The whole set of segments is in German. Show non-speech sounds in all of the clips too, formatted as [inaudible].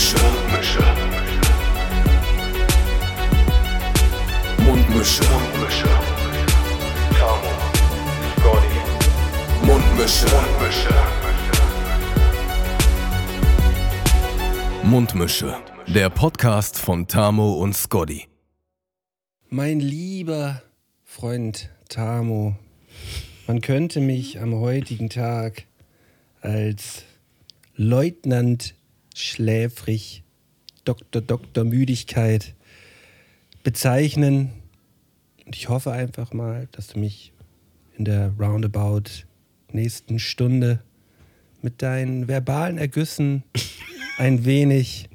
Mundmische. Mundmische. Mundmische. Tamo. Scotty. Mundmische. Mundmische. Mundmische. Der Podcast von Tamo und Scotty. Mein lieber Freund Tamo, man könnte mich am heutigen Tag als Leutnant schläfrig, Doktor, Doktor Müdigkeit bezeichnen. Und ich hoffe einfach mal, dass du mich in der roundabout nächsten Stunde mit deinen verbalen Ergüssen [laughs] ein wenig,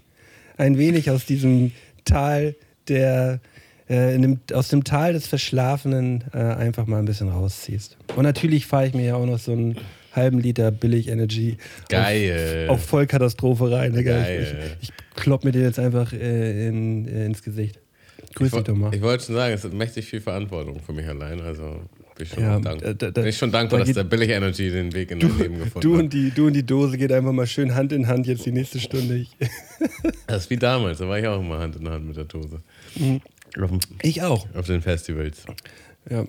ein wenig aus diesem Tal der äh, dem, aus dem Tal des Verschlafenen äh, einfach mal ein bisschen rausziehst. Und natürlich fahre ich mir ja auch noch so einen halben Liter Billig Energy Geil. Auf, auf Vollkatastrophe rein. Digga. Geil. Ich, ich klopp mir den jetzt einfach äh, in, äh, ins Gesicht. Grüß dich doch mal. Ich wollte schon sagen, es ist mächtig viel Verantwortung für mich allein. Also bin ich schon, Ja, dank, da- da- bin ich schon dankbar, da dass der Billig Energy den Weg in mein Leben gefunden Du hat. und, die, du und die Dose geht einfach mal schön Hand in Hand jetzt die nächste Stunde. Ich, [laughs] Das ist wie damals, da war ich auch immer Hand in Hand mit der Dose. Dem- ich auch. auf den Festivals. Ja.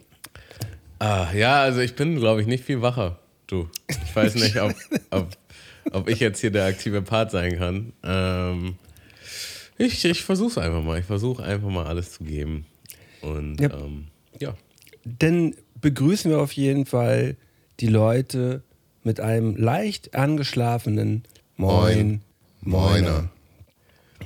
Ah, ja, also ich bin, glaube ich, nicht viel wacher. Du. Ich weiß [laughs] nicht, ob, ob, ob ich jetzt hier der aktive Part sein kann. Ähm, ich ich versuche es einfach mal. Ich versuche einfach mal alles zu geben. Und Ja. ähm, ja. Dann begrüßen wir auf jeden Fall die Leute mit einem leicht angeschlafenen Moin, Moiner.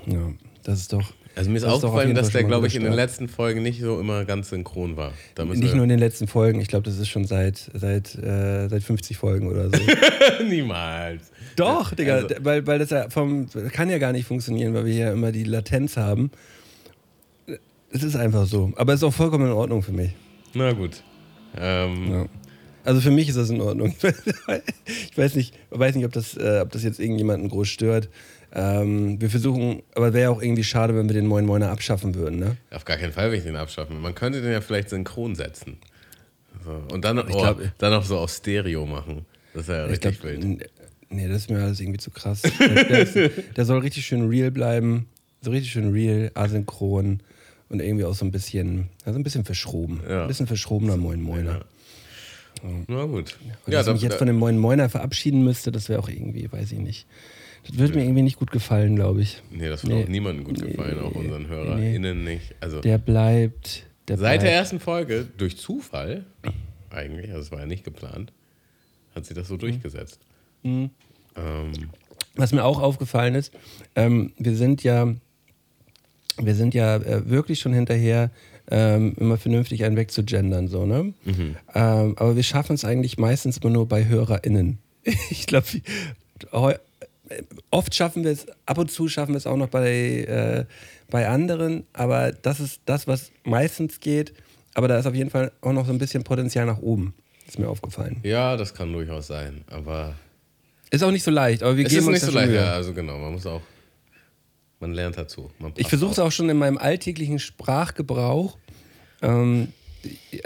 Ja, das ist doch. Also mir ist das aufgefallen, dass der, glaube ich, in den letzten Folgen nicht so immer ganz synchron war. Nicht nur in den letzten Folgen, ich glaube, das ist schon seit, seit, äh, seit 50 Folgen oder so. [laughs] Niemals. Doch, Digga, Also- weil, weil das ja vom, kann ja gar nicht funktionieren, weil wir ja immer die Latenz haben. Es ist einfach so. Aber es ist auch vollkommen in Ordnung für mich. Na gut. Ähm, Ja. Also für mich ist das in Ordnung. [laughs] ich weiß nicht, weiß nicht ob, das, äh, ob das jetzt irgendjemanden groß stört. Ähm, wir versuchen, aber wäre auch irgendwie schade, wenn wir den Moin Moiner abschaffen würden, ne? Auf gar keinen Fall will ich den abschaffen. Man könnte den ja vielleicht synchron setzen. So. Und dann, oh, glaub- dann auch so auf Stereo machen. Das ist ja Ich richtig glaub, wild. Nee, das ist mir alles irgendwie zu krass. Der, der, ist, [laughs] der soll richtig schön real bleiben. So richtig schön real, asynchron und irgendwie auch so ein bisschen, also ein bisschen verschroben. Ja. Ein bisschen verschrobener Moin Moiner. Na gut. Und Ja, dass ich mich jetzt von dem Moin Moiner verabschieden müsste, das wäre auch irgendwie, weiß ich nicht. Das würde mir irgendwie nicht gut gefallen, glaube ich. nee, das wird Nee. auch niemandem gut gefallen, Nee. auch unseren Nee. HörerInnen nicht. Also Der bleibt. Der seit der bleibt. ersten Folge, durch Zufall, eigentlich, also es war ja nicht geplant, hat sie das so durchgesetzt. Mhm. Ähm, Was mir auch aufgefallen ist, ähm, wir sind ja, wir sind ja äh, wirklich schon hinterher, ähm, immer vernünftig einen wegzugendern, so, ne? Mhm. Ähm, aber wir schaffen es eigentlich meistens immer nur bei HörerInnen. [laughs] ich glaube, oft schaffen wir es, ab und zu schaffen wir es auch noch bei, äh, bei anderen, aber das ist das, was meistens geht. Aber da ist auf jeden Fall auch noch so ein bisschen Potenzial nach oben. Ist mir aufgefallen. ja, das kann durchaus sein, aber Ist auch nicht so leicht, aber wir es geben ist uns nicht so leicht. Mühe. Ja, also genau, man muss auch, man lernt dazu. Man Ich versuche es auch schon in meinem alltäglichen Sprachgebrauch ähm,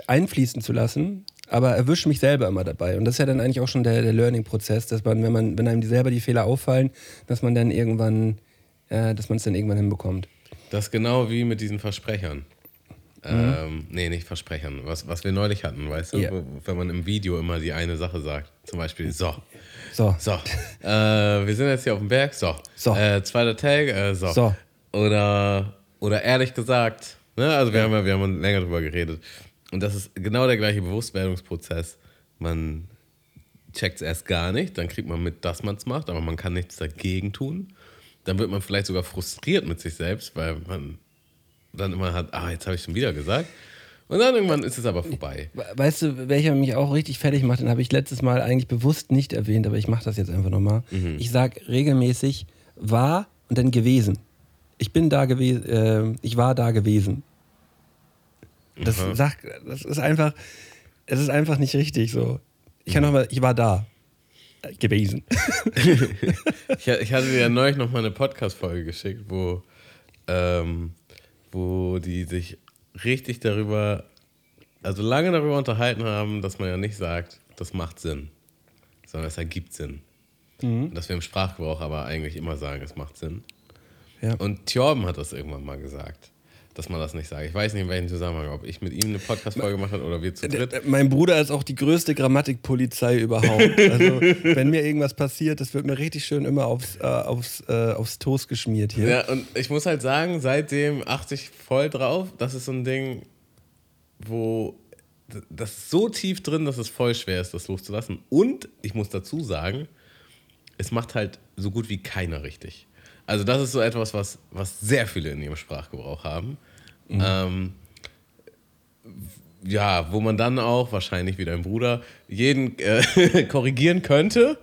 einfließen zu lassen, aber erwische mich selber immer dabei. Und das ist ja dann eigentlich auch schon der, der Learning-Prozess, dass man, wenn man, wenn einem die selber die Fehler auffallen, dass man dann irgendwann, äh, dass man es dann irgendwann hinbekommt. Das ist genau wie mit diesen Versprechern. Mhm. Ähm, nee, nicht Versprechern. Was, was wir neulich hatten, weißt du? Ja. Wo, wenn man im Video immer die eine Sache sagt. Zum Beispiel, so, So. so. [laughs] äh, wir sind jetzt hier auf dem Berg, so. So. Äh, zweiter Tag, äh, so. So. Oder, oder ehrlich gesagt, ne? also wir, haben ja, wir haben länger drüber geredet. Und das ist genau der gleiche Bewusstwerdungsprozess. Man checkt es erst gar nicht, dann kriegt man mit, dass man es macht, aber man kann nichts dagegen tun. Dann wird man vielleicht sogar frustriert mit sich selbst, weil man dann immer hat, ah, jetzt habe ich schon wieder gesagt. Und dann irgendwann ist es aber vorbei. We- Weißt du, welcher mich auch richtig fertig macht, den habe ich letztes Mal eigentlich bewusst nicht erwähnt, aber ich mache das jetzt einfach nochmal. Mhm. Ich sage regelmäßig war und dann gewesen. Ich bin da gewesen, äh, ich war da gewesen. Das, sagt, das ist einfach, es ist einfach nicht richtig so. Ich kann nochmal, ich war da gewesen. [laughs] Ich, ich hatte dir ja neulich noch mal eine Podcast-Folge geschickt, wo, ähm, wo die sich richtig darüber, also lange darüber unterhalten haben, dass man ja nicht sagt, das macht Sinn, sondern es ergibt Sinn. Und dass wir im Sprachgebrauch aber eigentlich immer sagen, es macht Sinn. Ja. Und Thorben hat das irgendwann mal gesagt, dass man das nicht sagt. Ich weiß nicht, in welchem Zusammenhang, ob ich mit ihm eine Podcast-Folge gemacht habe oder wir zu dritt. Äh, Mein Bruder ist auch die größte Grammatikpolizei überhaupt. [laughs] Also, wenn mir irgendwas passiert, das wird mir richtig schön immer aufs, äh, aufs, äh, aufs Toast geschmiert hier. Ja, und ich muss halt sagen, seitdem achte ich voll drauf. Das ist so ein Ding, wo das ist so tief drin, dass es voll schwer ist, das loszulassen. Und ich muss dazu sagen, es macht halt so gut wie keiner richtig. Also das ist so etwas, was, was sehr viele in ihrem Sprachgebrauch haben. Ähm, ja, wo man dann auch, wahrscheinlich wie dein Bruder, jeden äh, [laughs] korrigieren könnte.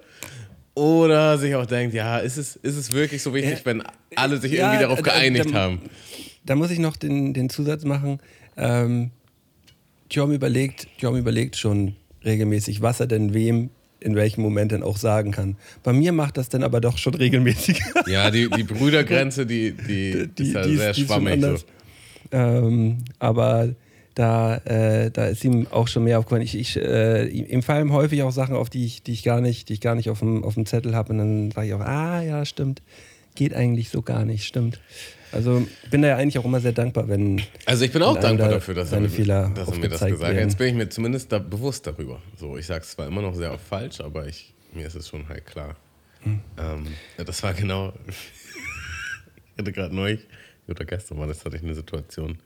Oder sich auch denkt, ja, ist es, ist es wirklich so wichtig, Ja. wenn alle sich Ja, irgendwie darauf da- geeinigt da- haben? Da muss ich noch den, den Zusatz machen. Ähm, Jom überlegt, Jom überlegt schon regelmäßig, was er denn wem in welchem Moment denn auch sagen kann. Bei mir macht das dann aber doch schon regelmäßig. Ja, die, die [laughs] Brüdergrenze, die, die, ist ja die sehr die schwammig. So. Ähm, aber da, äh, da ist ihm auch schon mehr aufgefallen. Ich, ich, äh, ihm fallen häufig auch Sachen auf, die ich, die ich gar nicht, die ich gar nicht auf dem, auf dem Zettel habe. Und dann sage ich auch, ah ja, stimmt. Geht eigentlich so gar nicht, stimmt. Also bin da ja eigentlich auch immer sehr dankbar, wenn. Also ich bin auch dankbar da dafür, dass er, seine mir- Fehler dass er mir das gesagt hat. Jetzt bin ich mir zumindest da bewusst darüber. So, ich sage es zwar immer noch sehr oft falsch, aber ich, mir ist es schon halt klar. Hm. Ähm, das war genau. [laughs] ich hatte gerade neulich, oder gestern war das, hatte ich eine Situation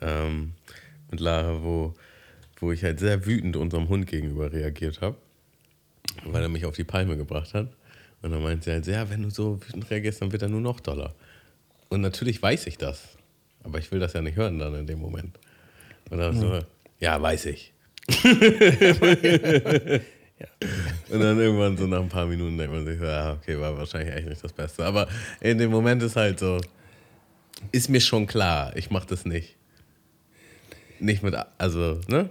ähm, mit Lara, wo, wo ich halt sehr wütend unserem Hund gegenüber reagiert habe, weil er mich auf die Palme gebracht hat. Und dann meinte sie halt, so, ja, wenn du so wütend reagierst, dann wird er nur noch doller. Und natürlich weiß ich das. Aber ich will das ja nicht hören dann in dem Moment. Und dann so, ja, weiß ich. [laughs] Und dann irgendwann so nach ein paar Minuten denkt man sich, so, ja, okay, war wahrscheinlich echt nicht das Beste. Aber in dem Moment ist halt so, ist mir schon klar, ich mach das nicht. Nicht mit, also, ne?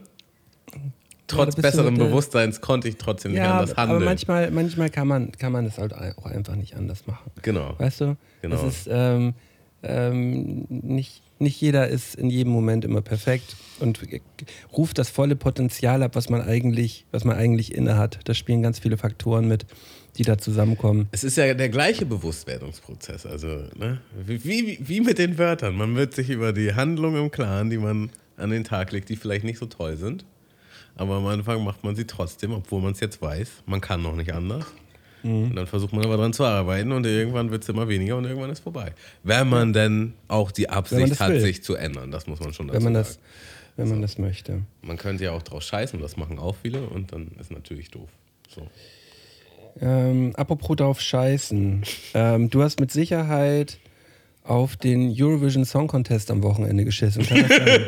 Trotz mit der- Bewusstseins konnte ich trotzdem nicht Ja, anders aber handeln. manchmal, manchmal kann man, kann man das halt auch einfach nicht anders machen. genau. Weißt du? Genau. Es ist, ähm, ähm, nicht, nicht jeder ist in jedem Moment immer perfekt und ruft das volle Potenzial ab, was man eigentlich, was man eigentlich inne hat. Da spielen ganz viele Faktoren mit, die da zusammenkommen. Es ist ja der gleiche Bewusstwerdungsprozess. Also, ne? wie, wie, wie mit den Wörtern. Man wird sich über die Handlungen im Klaren, die man an den Tag legt, die vielleicht nicht so toll sind. Aber am Anfang macht man sie trotzdem, obwohl man es jetzt weiß. Man kann noch nicht anders. Und dann versucht man aber dran zu arbeiten und irgendwann wird es immer weniger und irgendwann ist vorbei. Wenn man denn auch die Absicht hat, will. sich zu ändern, das muss man schon dazu Wenn man sagen. das, wenn man das möchte. Man könnte ja auch draus scheißen, das machen auch viele und dann ist natürlich doof. So. Ähm, apropos drauf scheißen. Ähm, du hast mit Sicherheit auf den Eurovision Song Contest am Wochenende geschissen. Kann das sein?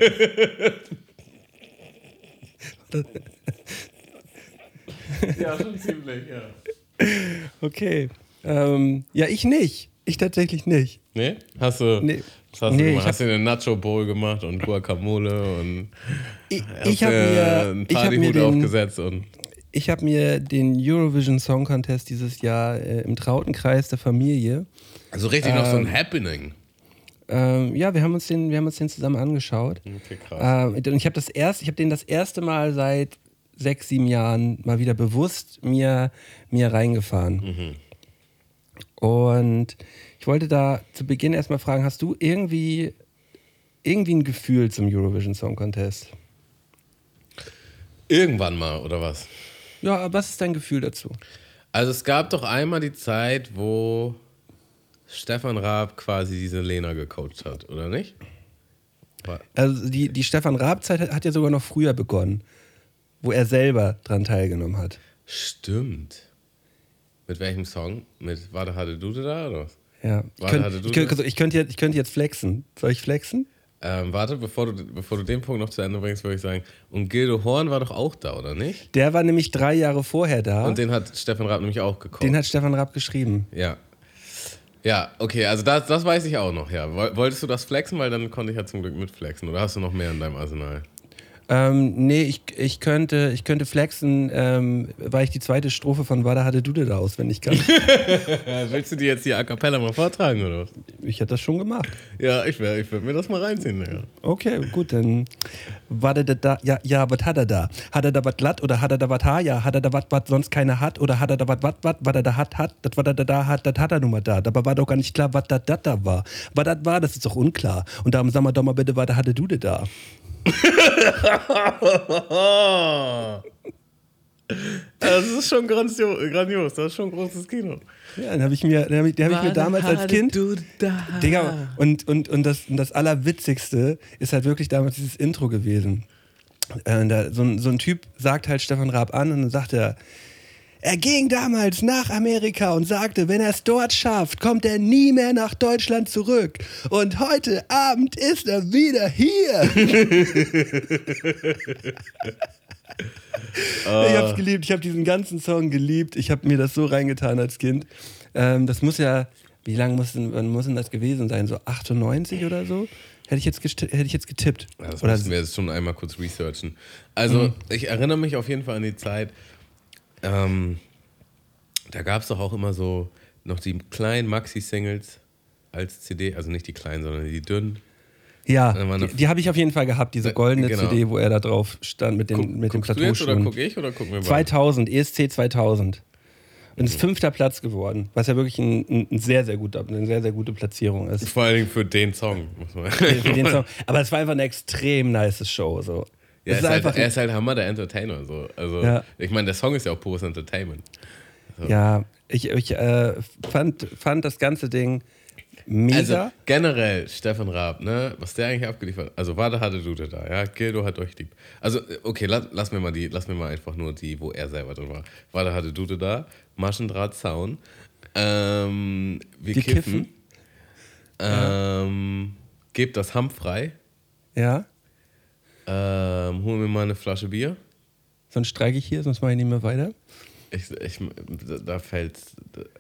[laughs] Ja, schon ziemlich, ja. [laughs] Okay. Ähm, ja, ich nicht. Ich tatsächlich nicht. Nee? Hast du, Nee. hast Nee, du ich gemacht? Hast du eine Nacho Bowl gemacht und Guacamole und Ich, ich habe mir, einen ich hab mir, den, aufgesetzt und ich hab mir den Eurovision Song Contest dieses Jahr äh, im trauten Kreis der Familie. also richtig noch so Ähm, ein Happening. Ähm, ja, wir haben uns den, wir haben uns den zusammen angeschaut. Okay, krass. Ähm, und ich habe das erst, ich habe den das erste Mal seit sechs, sieben Jahren mal wieder bewusst mir, mir reingefahren. Und ich wollte da zu Beginn erstmal fragen, hast du irgendwie, irgendwie ein Gefühl zum Eurovision Song Contest? Irgendwann mal, oder was? Ja, was ist dein Gefühl dazu? Also es gab doch einmal die Zeit, wo Stefan Raab quasi diese Lena gecoacht hat, oder nicht? Also die, die Stefan Raab-Zeit hat ja sogar noch früher begonnen, wo er selber dran teilgenommen hat. Stimmt. Mit welchem Song? Mit Warte, hatte du da oder was? Ja. Ich, könnt, ich, könnte, das? also ich, könnte jetzt, ich könnte jetzt flexen. Soll ich flexen? Ähm, warte, bevor du, bevor du den Punkt noch zu Ende bringst, würde ich sagen, und Gildo Horn war doch auch da, oder nicht? Der war nämlich drei Jahre vorher da. Und den hat Stefan Raab nämlich auch gecoacht. Den hat Stefan Raab geschrieben. Ja. Ja, okay, also das, das weiß ich auch noch, ja. Woll- Wolltest du das flexen? Weil dann konnte ich ja zum Glück mitflexen. Oder hast du noch mehr in deinem Arsenal? Ähm, nee, ich, ich, könnte, ich könnte flexen, ähm, weil ich die zweite Strophe von Wada hatte Dude da auswendig kann. [laughs] Willst du die jetzt hier a cappella mal vortragen, oder was? Ich hätte das schon gemacht. Ja, ich, wär- ich würde mir das mal reinziehen, ja. Okay, gut, dann Wada da da, ja, ja, was hat er da? Hat er da was glatt oder hat er da was ha? Ja, hat er da was, was sonst keiner hat? Oder hat er da was, was, was, was er da hat, hat? Das, was er da da hat, das hat er nun mal da. Dabei war doch gar nicht klar, was das da da war. Was das war, das ist doch unklar. Und darum sag mal doch mal bitte, was hatte Dude da? [laughs] Das ist schon grandios, grandios. das ist schon großes Kino. Ja, den habe ich mir, den hab ich, den hab ich mir damals als Kind. Digga, und, und, und, das, und das Allerwitzigste ist halt wirklich damals dieses Intro gewesen. Äh, da, so, ein, so ein Typ sagt halt Stefan Raab an und dann sagt er, er ging damals nach Amerika und sagte, wenn er es dort schafft, kommt er nie mehr nach Deutschland zurück. Und heute Abend ist er wieder hier. [laughs] Ich hab's geliebt, ich habe diesen ganzen Song geliebt. Ich habe mir das so reingetan als Kind. Ähm, das muss ja, wie lange muss denn, muss denn das gewesen sein? So 98 oder so? Hätte ich jetzt, hätte ich jetzt getippt. Ja, Das oder müssen wir jetzt schon einmal kurz researchen. Also, ich erinnere mich auf jeden Fall an die Zeit, ähm, da gab es doch auch immer so noch die kleinen Maxi-Singles als CD, also nicht die kleinen, sondern die dünnen. ja, die, die habe ich auf jeden Fall gehabt, diese goldene Genau. CD, wo er da drauf stand mit, den, Guck, mit dem guckst du jetzt oder gucke ich oder gucken wir beide? 2000, ESC 2000. Und ist fünfter Platz geworden, was ja wirklich ein, ein, ein sehr, sehr guter, eine sehr, sehr gute Platzierung ist. Vor allen Dingen für den Song. Muss man für den [laughs] Song. Aber es war einfach eine extrem nice Show. So. Ja, ist halt, er ist halt Hammer, der Entertainer. So. Also, Ja. Ich meine, der Song ist ja auch pures Entertainment. Ja, ich, ich äh, fand, fand das ganze Ding mega. Also generell, Stefan Raab, ne, was der eigentlich abgeliefert hat. Also Wada hatte Dude da, ja, Gildo hat euch lieb. Also, okay, lass, lass mir mal die, lass mir mal einfach nur die, wo er selber drin war. Wada hatte Dude da, Maschendraht Zaun, ähm, wir Wir kiffen, kiffen. ähm, gebt das Hamm frei, ja, ähm, hol mir mal eine Flasche Bier. sonst streike ich hier, sonst mache ich nicht mehr weiter. Ich, ich, da fällt,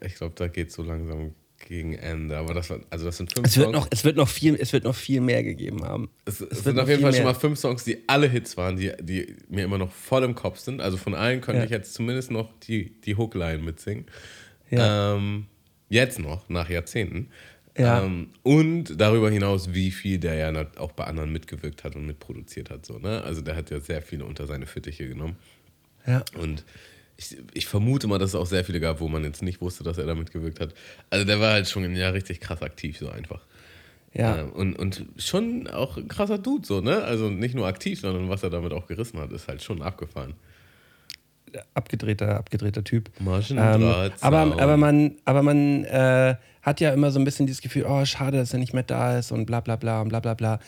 ich glaube, da geht so langsam gegen Ende. Aber das, war, also das sind fünf Es wird, Songs. noch, es, wird noch viel, es wird noch viel mehr gegeben haben. Es, es wird sind auf jeden Fall schon mehr. mal fünf Songs, die alle Hits waren, die, die mir immer noch voll im Kopf sind. Also von allen könnte Ja. ich jetzt zumindest noch die, die Hookline mitsingen. Ja. Ähm, jetzt noch, nach Jahrzehnten. Ja. Ähm, und darüber hinaus, wie viel der ja auch bei anderen mitgewirkt hat und mitproduziert hat. So, ne? Also der hat ja sehr viele unter seine Fittiche genommen. Ja. Und ich, ich vermute mal, dass es auch sehr viele gab, wo man jetzt nicht wusste, dass er da mitgewirkt hat. Also der war halt schon ein Jahr richtig krass aktiv, so einfach. Ja. Ähm, und, und schon auch ein krasser Dude, so, ne? Also nicht nur aktiv, sondern was er damit auch gerissen hat, ist halt schon abgefahren. Abgedrehter, abgedrehter Typ. Maschendraht, aber, aber man, aber man äh, hat ja immer so ein bisschen dieses Gefühl, oh, schade, dass er nicht mehr da ist und bla bla bla und bla bla bla.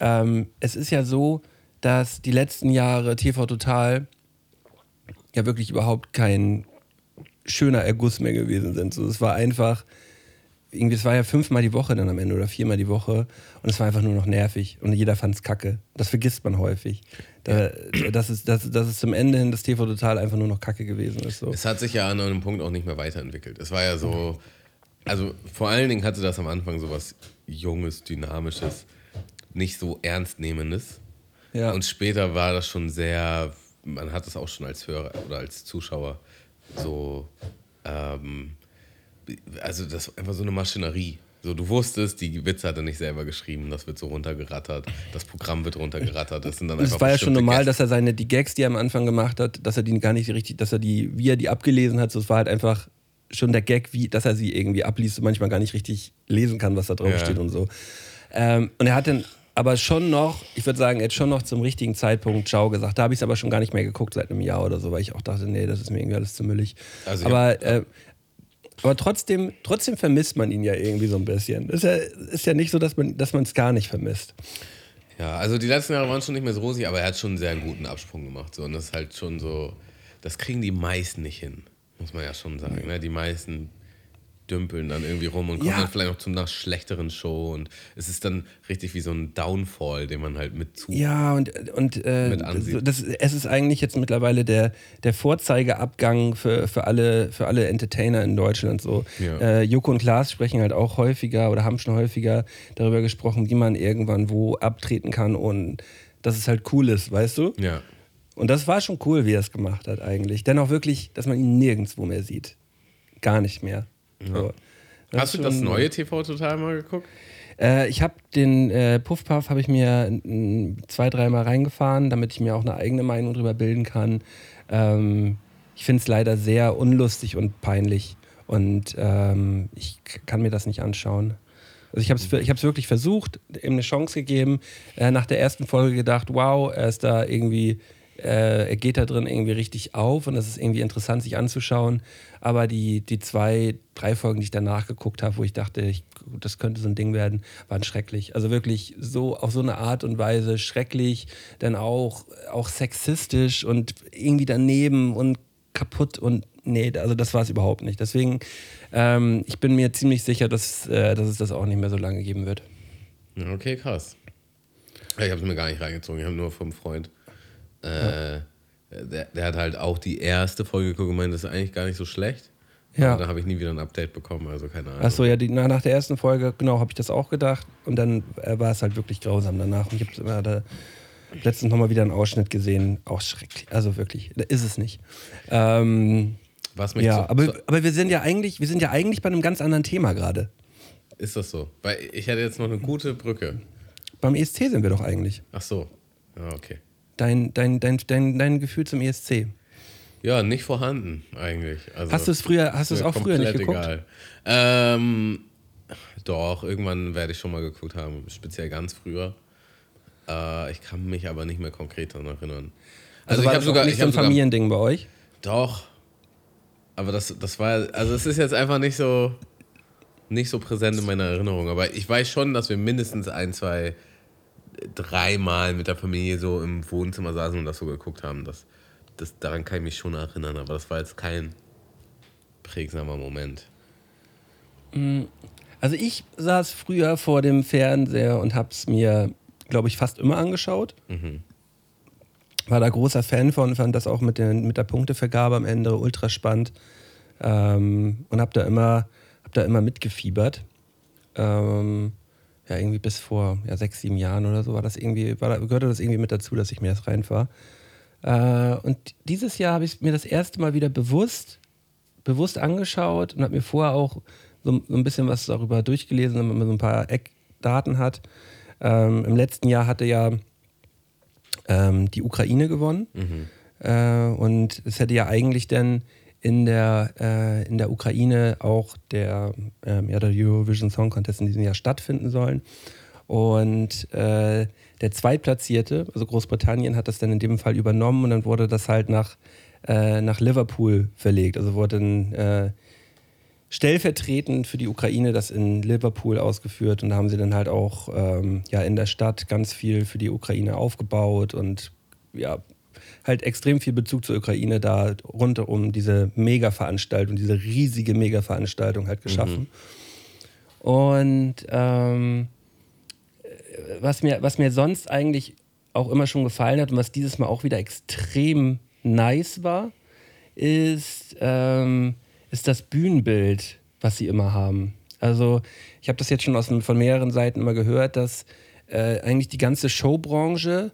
Ähm, es ist ja so, dass die letzten Jahre TV Total ja wirklich überhaupt kein schöner Erguss mehr gewesen sind. So, es war einfach, irgendwie, es war ja fünfmal die Woche dann am Ende oder viermal die Woche und es war einfach nur noch nervig und jeder fand es kacke. Das vergisst man häufig. Da, dass, es, dass, dass es zum Ende hin das TV Total einfach nur noch kacke gewesen ist. So. Es hat sich ja an einem Punkt auch nicht mehr weiterentwickelt. Es war ja so, also vor allen Dingen hatte das am Anfang so was Junges, Dynamisches, nicht so Ernstnehmendes. Ja. Und später war das schon sehr, man hat es auch schon als Hörer oder als Zuschauer so, ähm, also das war einfach so eine Maschinerie. So, du wusstest, die Witze hat er nicht selber geschrieben, das wird so runtergerattert, das Programm wird runtergerattert. Das sind dann einfach es war ja schon normal, Gäste. dass er seine die Gags, die er am Anfang gemacht hat, dass er die gar nicht richtig, dass er die, wie er die abgelesen hat, so es war halt einfach schon der Gag, wie, dass er sie irgendwie abliest und manchmal gar nicht richtig lesen kann, was da drauf Ja. steht und so. Ähm, und er hat dann aber schon noch, ich würde sagen, jetzt schon noch zum richtigen Zeitpunkt Ciao gesagt. Da habe ich es aber schon gar nicht mehr geguckt seit einem Jahr oder so, weil ich auch dachte, nee, das ist mir irgendwie alles zu müllig. Also aber äh, aber trotzdem, trotzdem vermisst man ihn ja irgendwie so ein bisschen. Ist ja, ist ja nicht so, dass man dass es gar nicht vermisst. Ja, also die letzten Jahre waren schon nicht mehr so rosig, aber er hat schon einen sehr guten Absprung gemacht. So. Und das ist halt schon so, das kriegen die meisten nicht hin, muss man ja schon sagen. Ne? Die meisten dümpeln dann irgendwie rum und kommen Ja. dann vielleicht noch zu einer schlechteren Show. Und es ist dann richtig wie so ein Downfall, den man halt mit zu. Ja, und, und äh, das, es ist eigentlich jetzt mittlerweile der, der Vorzeigeabgang für, für, alle, für alle Entertainer in Deutschland. So. Ja. Äh, Joko und Klaas sprechen halt auch häufiger oder haben schon häufiger darüber gesprochen, wie man irgendwann wo abtreten kann und dass es halt cool ist, weißt du? Ja. Und das war schon cool, wie er es gemacht hat eigentlich. Denn auch wirklich, dass man ihn nirgendwo mehr sieht. Gar nicht mehr. Das Hast du das neue TV total mal geguckt? Äh, ich habe den äh, Puffpuff habe ich mir zwei, dreimal reingefahren, damit ich mir auch eine eigene Meinung drüber bilden kann. Ähm, ich finde es leider sehr unlustig und peinlich und ähm, ich kann mir das nicht anschauen. Also ich habe es ich hab's wirklich versucht, ihm eine Chance gegeben. Äh, nach der ersten Folge gedacht, wow, er ist da irgendwie, äh, er geht da drin irgendwie richtig auf und das ist irgendwie interessant, sich anzuschauen. Aber die, die zwei, drei Folgen, die ich danach geguckt habe, wo ich dachte, ich, das könnte so ein Ding werden, waren schrecklich. Also wirklich so auf so eine Art und Weise schrecklich, dann auch, auch sexistisch und irgendwie daneben und kaputt und nee, also das war es überhaupt nicht. Deswegen, ähm, ich bin mir ziemlich sicher, dass, äh, dass es das auch nicht mehr so lange geben wird. Okay, krass. Ich habe es mir gar nicht reingezogen, ich habe nur vom Freund. Äh, der, der hat halt auch die erste Folge geguckt und meinte, das ist eigentlich gar nicht so schlecht. Ja. Da habe ich nie wieder ein Update bekommen, also keine Ahnung. Achso, ja, die, na, nach der ersten Folge, genau, habe ich das auch gedacht. Und dann äh, war es halt wirklich grausam danach. Und ich habe immer da letztens nochmal wieder einen Ausschnitt gesehen. Auch schrecklich. Also wirklich, da ist es nicht. Ähm, Was mich ja, so, aber, so, aber wir sind ja eigentlich, wir sind ja eigentlich bei einem ganz anderen Thema gerade. ist das so? Weil ich hätte jetzt noch eine gute Brücke. Beim ESC sind wir doch eigentlich. Ach so. Ja, okay. Dein, dein, dein, dein, dein Gefühl zum ESC. Ja, nicht vorhanden eigentlich. Also, Hast du es früher, hast du es auch früher nicht geguckt? Egal. Ähm, doch, irgendwann werde ich schon mal geguckt haben, speziell ganz früher. Äh, ich kann mich aber nicht mehr konkret daran erinnern. Also, ich war habe das sogar, nicht ich so ein Familiending bei euch? Doch. Aber das, das war, also es ist jetzt einfach nicht so, nicht so präsent in meiner Erinnerung. Aber ich weiß schon, dass wir mindestens ein, zwei, dreimal mit der Familie so im Wohnzimmer saßen und das so geguckt haben. Das, das, daran kann ich mich schon erinnern, aber das war jetzt kein prägsamer Moment. Also ich saß früher vor dem Fernseher und habe es mir, glaube ich, fast immer angeschaut. War da großer Fan von, fand das auch mit, den, mit der Punktevergabe am Ende ultra spannend. Ähm, und habe da, immer, hab da immer mitgefiebert. Ähm, ja, irgendwie bis vor ja, sechs, sieben Jahren oder so war das irgendwie, war gehörte das irgendwie mit dazu, dass ich mir das reinfahre. Äh, und dieses Jahr habe ich mir das erste Mal wieder bewusst, bewusst angeschaut und habe mir vorher auch so, so ein bisschen was darüber durchgelesen, damit man so ein paar Eckdaten hat. Ähm, Im letzten Jahr hatte ja ähm, die Ukraine gewonnen. Äh, und es hätte ja eigentlich dann in der, äh, in der Ukraine auch der, ähm, ja, der Eurovision Song Contest in diesem Jahr stattfinden sollen. Und äh, der Zweitplatzierte, also Großbritannien, hat das dann in dem Fall übernommen und dann wurde das halt nach, äh, nach Liverpool verlegt. Also wurde dann äh, stellvertretend für die Ukraine das in Liverpool ausgeführt und da haben sie dann halt auch ähm, ja, in der Stadt ganz viel für die Ukraine aufgebaut und ja, halt extrem viel Bezug zur Ukraine da rund um diese Mega-Veranstaltung, diese riesige Mega-Veranstaltung halt geschaffen. Und ähm, was, mir, was mir sonst eigentlich auch immer schon gefallen hat und was dieses Mal auch wieder extrem nice war, ist, ähm, ist das Bühnenbild, was sie immer haben. Also ich habe das jetzt schon aus, von mehreren Seiten immer gehört, dass äh, eigentlich die ganze Showbranche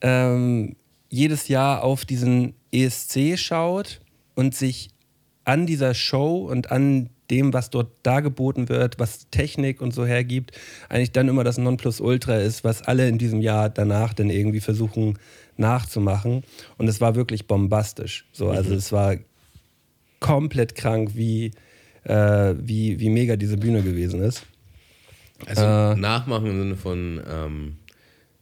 ähm, jedes Jahr auf diesen ESC schaut und sich an dieser Show und an dem, was dort dargeboten wird, was Technik und so hergibt, eigentlich dann immer das Nonplusultra ist, was alle in diesem Jahr danach dann irgendwie versuchen nachzumachen. Und es war wirklich bombastisch. So, also es war komplett krank, wie, äh, wie, wie mega diese Bühne gewesen ist. Also Äh. nachmachen im Sinne von ähm,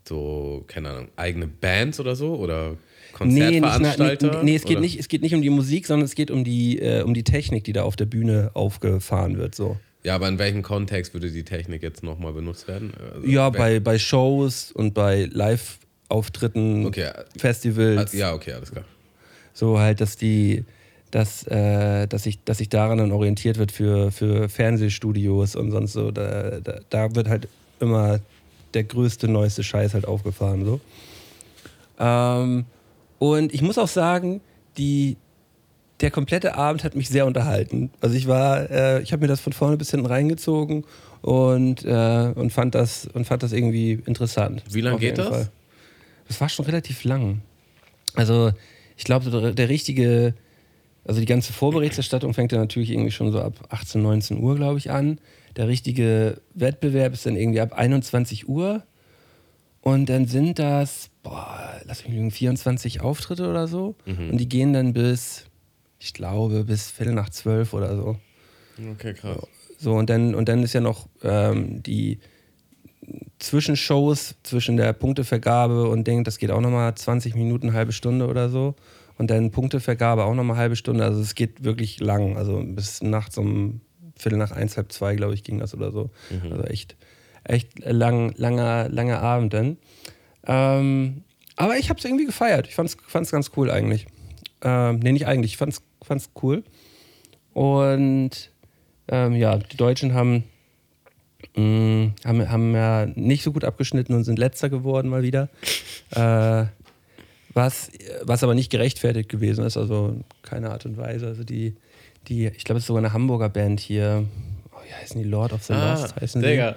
so, keine Ahnung, eigene Bands oder so? Oder Nee, Konzertveranstalter? nee, nee, es geht oder? nicht, es geht nicht um die Musik, sondern es geht um die, äh, um die Technik, die da auf der Bühne aufgefahren wird. So. Ja, aber in welchem Kontext würde die Technik jetzt nochmal benutzt werden? Also, Ja, bei, bei Shows und bei Live-Auftritten, Okay, Festivals. Ah, Ja, okay, alles klar. So halt, dass die, dass, äh, dass, sich, dass sich daran dann orientiert wird für, für Fernsehstudios und sonst so. Da, da, da wird halt immer der größte, neueste Scheiß halt aufgefahren. So. Ähm, und ich muss auch sagen, die, der komplette Abend hat mich sehr unterhalten. Also ich war, äh, ich habe mir das von vorne bis hinten reingezogen und, äh, und, fand das, und fand das irgendwie interessant. Wie lang Auf geht das? Fall. das war schon relativ lang. Also, ich glaube, der, der richtige, also die ganze Vorberichterstattung fängt ja natürlich irgendwie schon so ab 18, 19 Uhr, glaube ich, an. Der richtige Wettbewerb ist dann irgendwie ab 21 Uhr. Und dann sind das, boah, lass mich lügen, 24 Auftritte oder so. Und die gehen dann bis, ich glaube, bis Viertel nach zwölf oder so. Okay, krass. So, und dann, und dann ist ja noch ähm, die Zwischenshows zwischen der Punktevergabe und Ding, das geht auch nochmal 20 Minuten, halbe Stunde oder so. Und dann Punktevergabe auch nochmal halbe Stunde. Also es geht wirklich lang. Also bis nachts um Viertel nach eins, halb zwei, glaube ich, ging das oder so. Also echt, echt lang, langer, langer Abend dann. Ähm, aber ich habe es irgendwie gefeiert. Ich fand es ganz cool eigentlich. Ähm, nee, nicht eigentlich. Ich fand es cool. Und ähm, ja, die Deutschen haben, mh, haben, haben ja nicht so gut abgeschnitten und sind letzter geworden mal wieder. [laughs] Äh, was, was aber nicht gerechtfertigt gewesen ist, also keine Art und Weise. Also die, die ich glaube, es ist sogar eine Hamburger Band hier. Oh, wie heißen die? Lord of the Lost heißen die. Ah, Digga.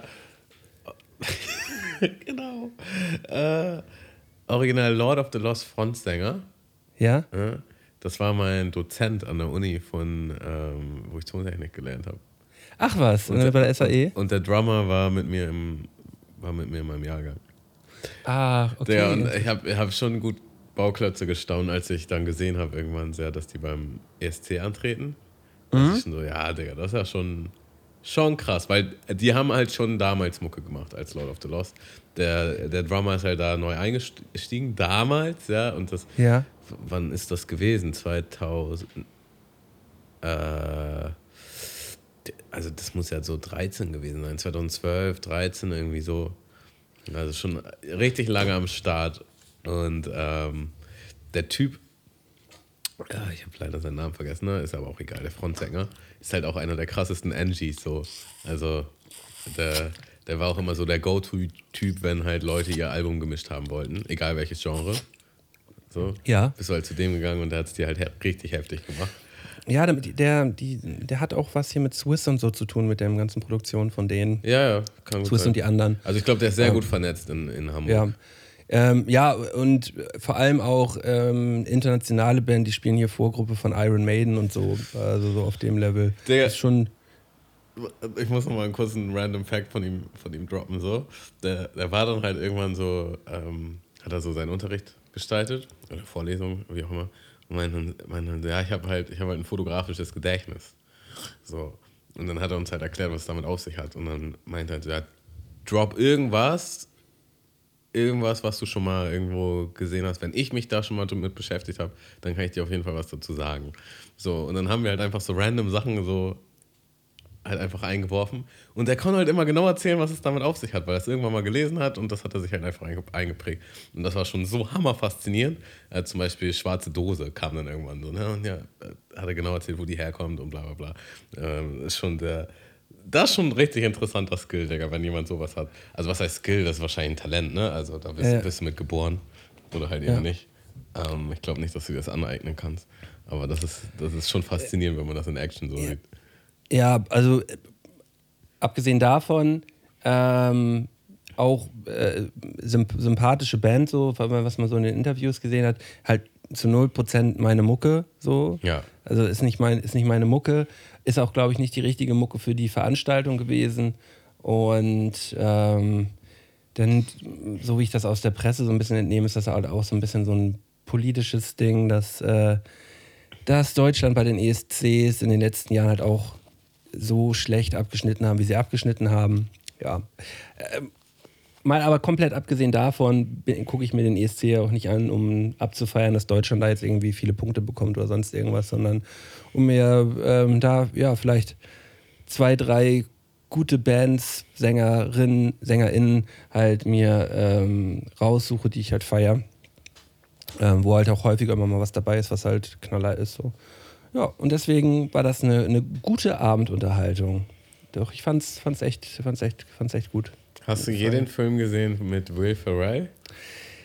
[laughs] genau. Äh, Original Lord of the Lost Frontsänger. Ja? Ja, das war mein Dozent an der Uni von, ähm, wo ich Tontechnik gelernt habe. Ach was, und bei der SAE? Und der Drummer war mit mir im, war mit mir in meinem Jahrgang. Ah, okay. Der, und ich habe hab schon gut Bauklötze gestaunt, als ich dann gesehen habe, irgendwann sehr, dass die beim ESC antreten. Mhm. Ich so, ja, Digga, das ist ja schon, schon krass, weil die haben halt schon damals Mucke gemacht als Lord of the Lost. Der, der Drummer ist halt da neu eingestiegen, damals, ja, und das, Ja. wann ist das gewesen? 2000, äh, also das muss ja so 13 gewesen sein, 2012, 13, irgendwie so. Also schon richtig lange am Start. Und ähm, der Typ, ja, ich habe leider seinen Namen vergessen, ne? ist aber auch egal, der Frontsänger, ist halt auch einer der krassesten Angies so. Also der, der war auch immer so der Go-To-Typ, wenn halt Leute ihr Album gemischt haben wollten, egal welches Genre. So. Ja. Bist du halt zu dem gegangen und der hat es dir halt he richtig heftig gemacht. Ja, der, der, die, der hat auch was hier mit Swiss und so zu tun, mit der ganzen Produktion von denen. Ja, ja, kann gut Swiss sein. und die anderen. Also ich glaube, der ist sehr gut vernetzt in, in Hamburg. Ja. Ähm, ja, und vor allem auch ähm, internationale Band, die spielen hier Vorgruppe von Iron Maiden und so, also so auf dem Level. Der- ist schon, Ich muss noch mal einen kurzen random Fact von ihm, von ihm droppen. So. Der, der war dann halt irgendwann so, ähm, hat er so seinen Unterricht gestaltet oder Vorlesung, wie auch immer. Und meinte, meinte ja, ich habe halt, ich habe halt ein fotografisches Gedächtnis. So. Und dann hat er uns halt erklärt, was es damit auf sich hat. Und dann meinte er, halt, ja, drop irgendwas, irgendwas, was du schon mal irgendwo gesehen hast. Wenn ich mich da schon mal damit beschäftigt habe, dann kann ich dir auf jeden Fall was dazu sagen. So, und dann haben wir halt einfach so random Sachen so halt einfach eingeworfen. Und er konnte halt immer genau erzählen, was es damit auf sich hat, weil er es irgendwann mal gelesen hat und das hat er sich halt einfach einge- eingeprägt. Und das war schon so hammerfaszinierend. Äh, zum Beispiel Schwarze Dose kam dann irgendwann so. Ne? Und ja, äh, hat er genau erzählt, wo die herkommt und bla bla bla. Ähm, ist schon der. Das ist schon ein richtig interessanter Skill, Digga, wenn jemand sowas hat. Also, was heißt Skill? Das ist wahrscheinlich ein Talent, ne? Also, da bist, Ja. bist du mit geboren. Oder halt Ja. eben nicht. Ähm, ich glaube nicht, dass du das aneignen kannst. Aber das ist, das ist schon faszinierend, wenn man das in Action so sieht. ja, also äh, abgesehen davon, ähm, auch äh, symp sympathische Band, so, was man so in den Interviews gesehen hat, halt zu 0% meine Mucke, so. Ja. Also ist nicht, mein, ist nicht meine Mucke, ist auch, glaube ich, nicht die richtige Mucke für die Veranstaltung gewesen. Und ähm, dann, so wie ich das aus der Presse so ein bisschen entnehme, ist das halt auch so ein bisschen so ein politisches Ding, dass, äh, dass Deutschland bei den ESCs in den letzten Jahren halt auch so schlecht abgeschnitten haben, wie sie abgeschnitten haben. Ja. Ähm, mal aber komplett abgesehen davon gucke ich mir den ESC auch nicht an, um abzufeiern, dass Deutschland da jetzt irgendwie viele Punkte bekommt oder sonst irgendwas, sondern um mir ähm, da ja vielleicht zwei, drei gute Bands, Sängerinnen, SängerInnen halt mir ähm, raussuche, die ich halt feiere. Ähm, wo halt auch häufiger immer mal was dabei ist, was halt Knaller ist. So. Ja, und deswegen war das eine, eine gute Abendunterhaltung. Doch, ich fand's, fand's, echt, fand's, echt, fand's echt gut. Hast du je den Film gesehen mit Will Ferrell?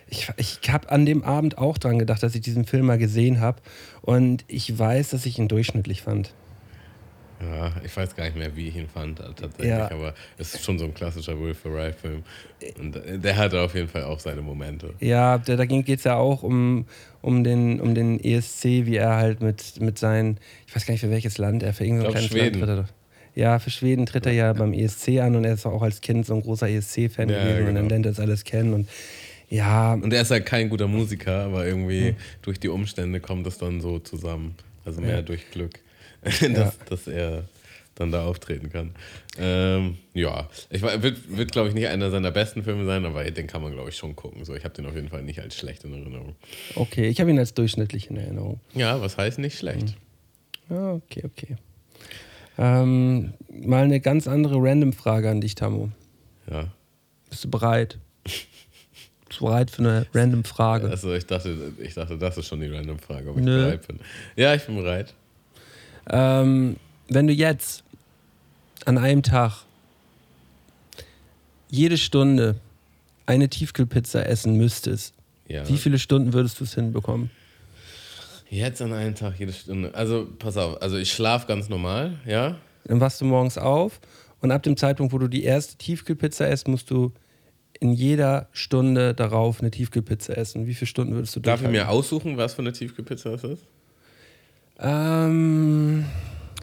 Ich, ich habe an dem Abend auch dran gedacht, dass ich diesen Film mal gesehen habe. Und ich weiß, dass ich ihn durchschnittlich fand. Ja, ich weiß gar nicht mehr, wie ich ihn fand äh, tatsächlich, Ja. aber es ist schon so ein klassischer Will Ferrell-Film. Und äh, der hatte auf jeden Fall auch seine Momente. Ja, da, da geht es ja auch um, um, den, um den ESC, wie er halt mit, mit seinen, ich weiß gar nicht für welches Land er, für irgendein glaub, kleines Schweden. Land. Ja, für Schweden tritt er ja beim ESC an und er ist auch als Kind so ein großer ESC-Fan Ja, gewesen und dann genau. lernt er das alles kennen und ja, Und er ist halt kein guter Musiker, aber irgendwie durch die Umstände kommt es dann so zusammen. Also mehr Ja. durch Glück, [laughs] Ja. dass, dass er dann da auftreten kann. Ähm, ja, ich, wird, wird glaube ich, nicht einer seiner besten Filme sein, aber den kann man, glaube ich, schon gucken. So, ich habe den auf jeden Fall nicht als schlecht in Erinnerung. okay, ich habe ihn als durchschnittlich in Erinnerung. Ja, was heißt nicht schlecht? Ja, okay, okay. Ähm, mal eine ganz andere Random-Frage an dich, Tammo. Ja. Bist du bereit? Bist du bereit für eine Random-Frage? Also ich dachte, ich dachte, das ist schon die random Frage, ob ich Nö. bereit bin. Ja, ich bin bereit. Ähm, wenn du jetzt an einem Tag jede Stunde eine Tiefkühlpizza essen müsstest, Ja. wie viele Stunden würdest du es hinbekommen? Jetzt an einem Tag jede Stunde. Also pass auf, also ich schlafe ganz normal, ja. Dann wachst du morgens auf und ab dem Zeitpunkt, wo du die erste Tiefkühlpizza isst, musst du in jeder Stunde darauf eine Tiefkühlpizza essen. Wie viele Stunden würdest du Darf ich mir aussuchen, was für eine Tiefkühlpizza das ist? Ähm,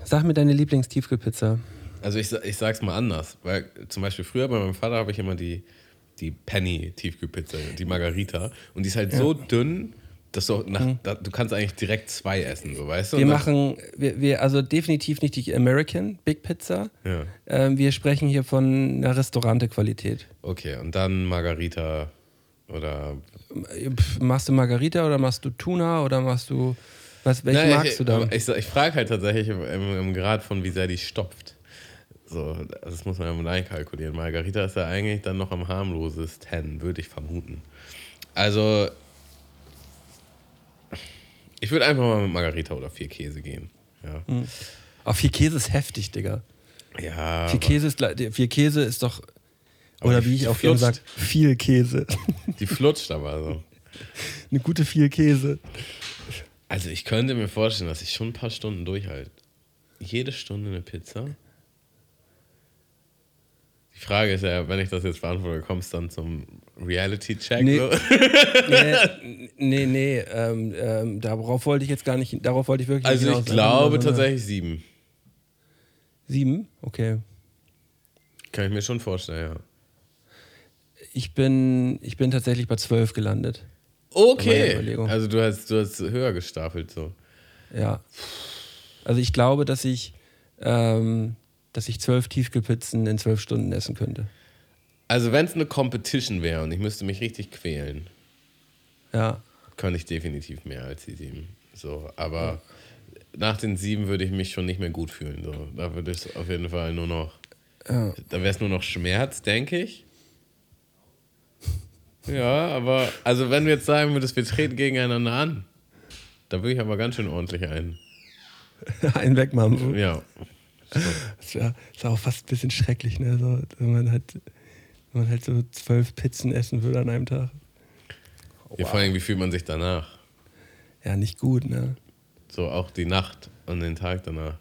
sag mir deine Lieblingstiefkühlpizza. Also ich, ich sag's mal anders, weil zum Beispiel früher bei meinem Vater habe ich immer die, die Penny-Tiefkühlpizza, die Margarita. Und die ist halt so dünn, du, auch nach, da, du kannst eigentlich direkt zwei essen, so weißt du? Wir machen, wir, wir, also definitiv nicht die American Big Pizza. Ja. Ähm, wir sprechen hier von einer Restaurantequalität. Okay, und dann Margarita oder. Pff, Machst du Margarita oder machst du Tuna oder machst du, was, welche Nein, magst ich, du da? Ich, ich frage halt tatsächlich im, im, im Grad von, wie sehr die stopft. So, das muss man ja mal einkalkulieren. Margarita ist ja eigentlich dann noch am harmlosesten, würde ich vermuten. Also, ich würde einfach mal mit Margarita oder vier Käse gehen. Ja, Oh, vier Käse ist heftig, Digga. ja Vier aber Käse ist, vier Käse ist doch, Aber oder wie ich auch gerne sage, viel Käse. [laughs] die flutscht aber so. [laughs] Eine gute viel Käse. Also, ich könnte mir vorstellen, dass ich schon ein paar Stunden durchhalte. Jede Stunde eine Pizza? Die Frage ist ja, wenn ich das jetzt beantworte, kommst du dann zum Reality-Check? Nee. So? [laughs] nee, nee, nee ähm, ähm, darauf wollte ich jetzt gar nicht, darauf wollte ich wirklich Also nicht ich hinaus. glaube Also, tatsächlich sieben. Sieben? Okay. Kann ich mir schon vorstellen, ja. Ich bin, ich bin tatsächlich bei zwölf gelandet. Okay. Also du hast, du hast höher gestapelt so. Ja. Also ich glaube, dass ich, ähm, dass ich zwölf Tiefkühlpizzen in zwölf Stunden essen könnte. Also wenn es eine Competition wäre und ich müsste mich richtig quälen, Ja. könnte ich definitiv mehr als die sieben. So, aber nach den sieben würde ich mich schon nicht mehr gut fühlen. So. Da würde es auf jeden Fall nur noch, Ja. da wäre es nur noch Schmerz, denke ich. Ja, aber also wenn du jetzt sagen würdest, wir treten gegeneinander an, da würde ich aber ganz schön ordentlich ein. [laughs] Einen wegmachen. Ja. Das wäre wär auch fast ein bisschen schrecklich, ne? So, wenn, man halt, wenn man halt so zwölf Pizzen essen würde an einem Tag. ja. Vor allem, wie fühlt man sich danach? Ja, nicht gut, ne? So auch die Nacht und den Tag danach.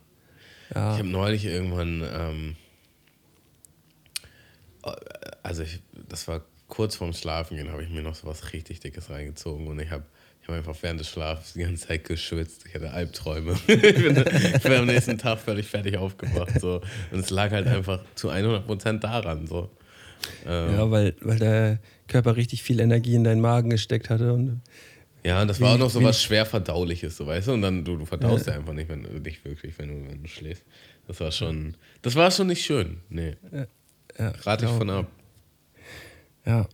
Ja. Ich habe neulich irgendwann, ähm, also ich, das war kurz vorm Schlafengehen, habe ich mir noch so was richtig Dickes reingezogen und ich habe ich hab einfach während des Schlafs die ganze Zeit geschwitzt. Ich hatte Albträume. [laughs] ich, bin, ich bin am nächsten Tag völlig fertig aufgewacht. So. Und es lag halt einfach zu 100% daran. So. Ähm, Ja, weil, weil der Körper richtig viel Energie in deinen Magen gesteckt hatte. Und Ja, und das war auch noch so was schwer verdauliches, so weißt du, und dann du, du verdaust ja. einfach nicht, wenn du nicht wirklich, wenn du, wenn du schläfst. Das war schon, das war schon nicht schön. Nee. ja, Rate ich von ab. Ja.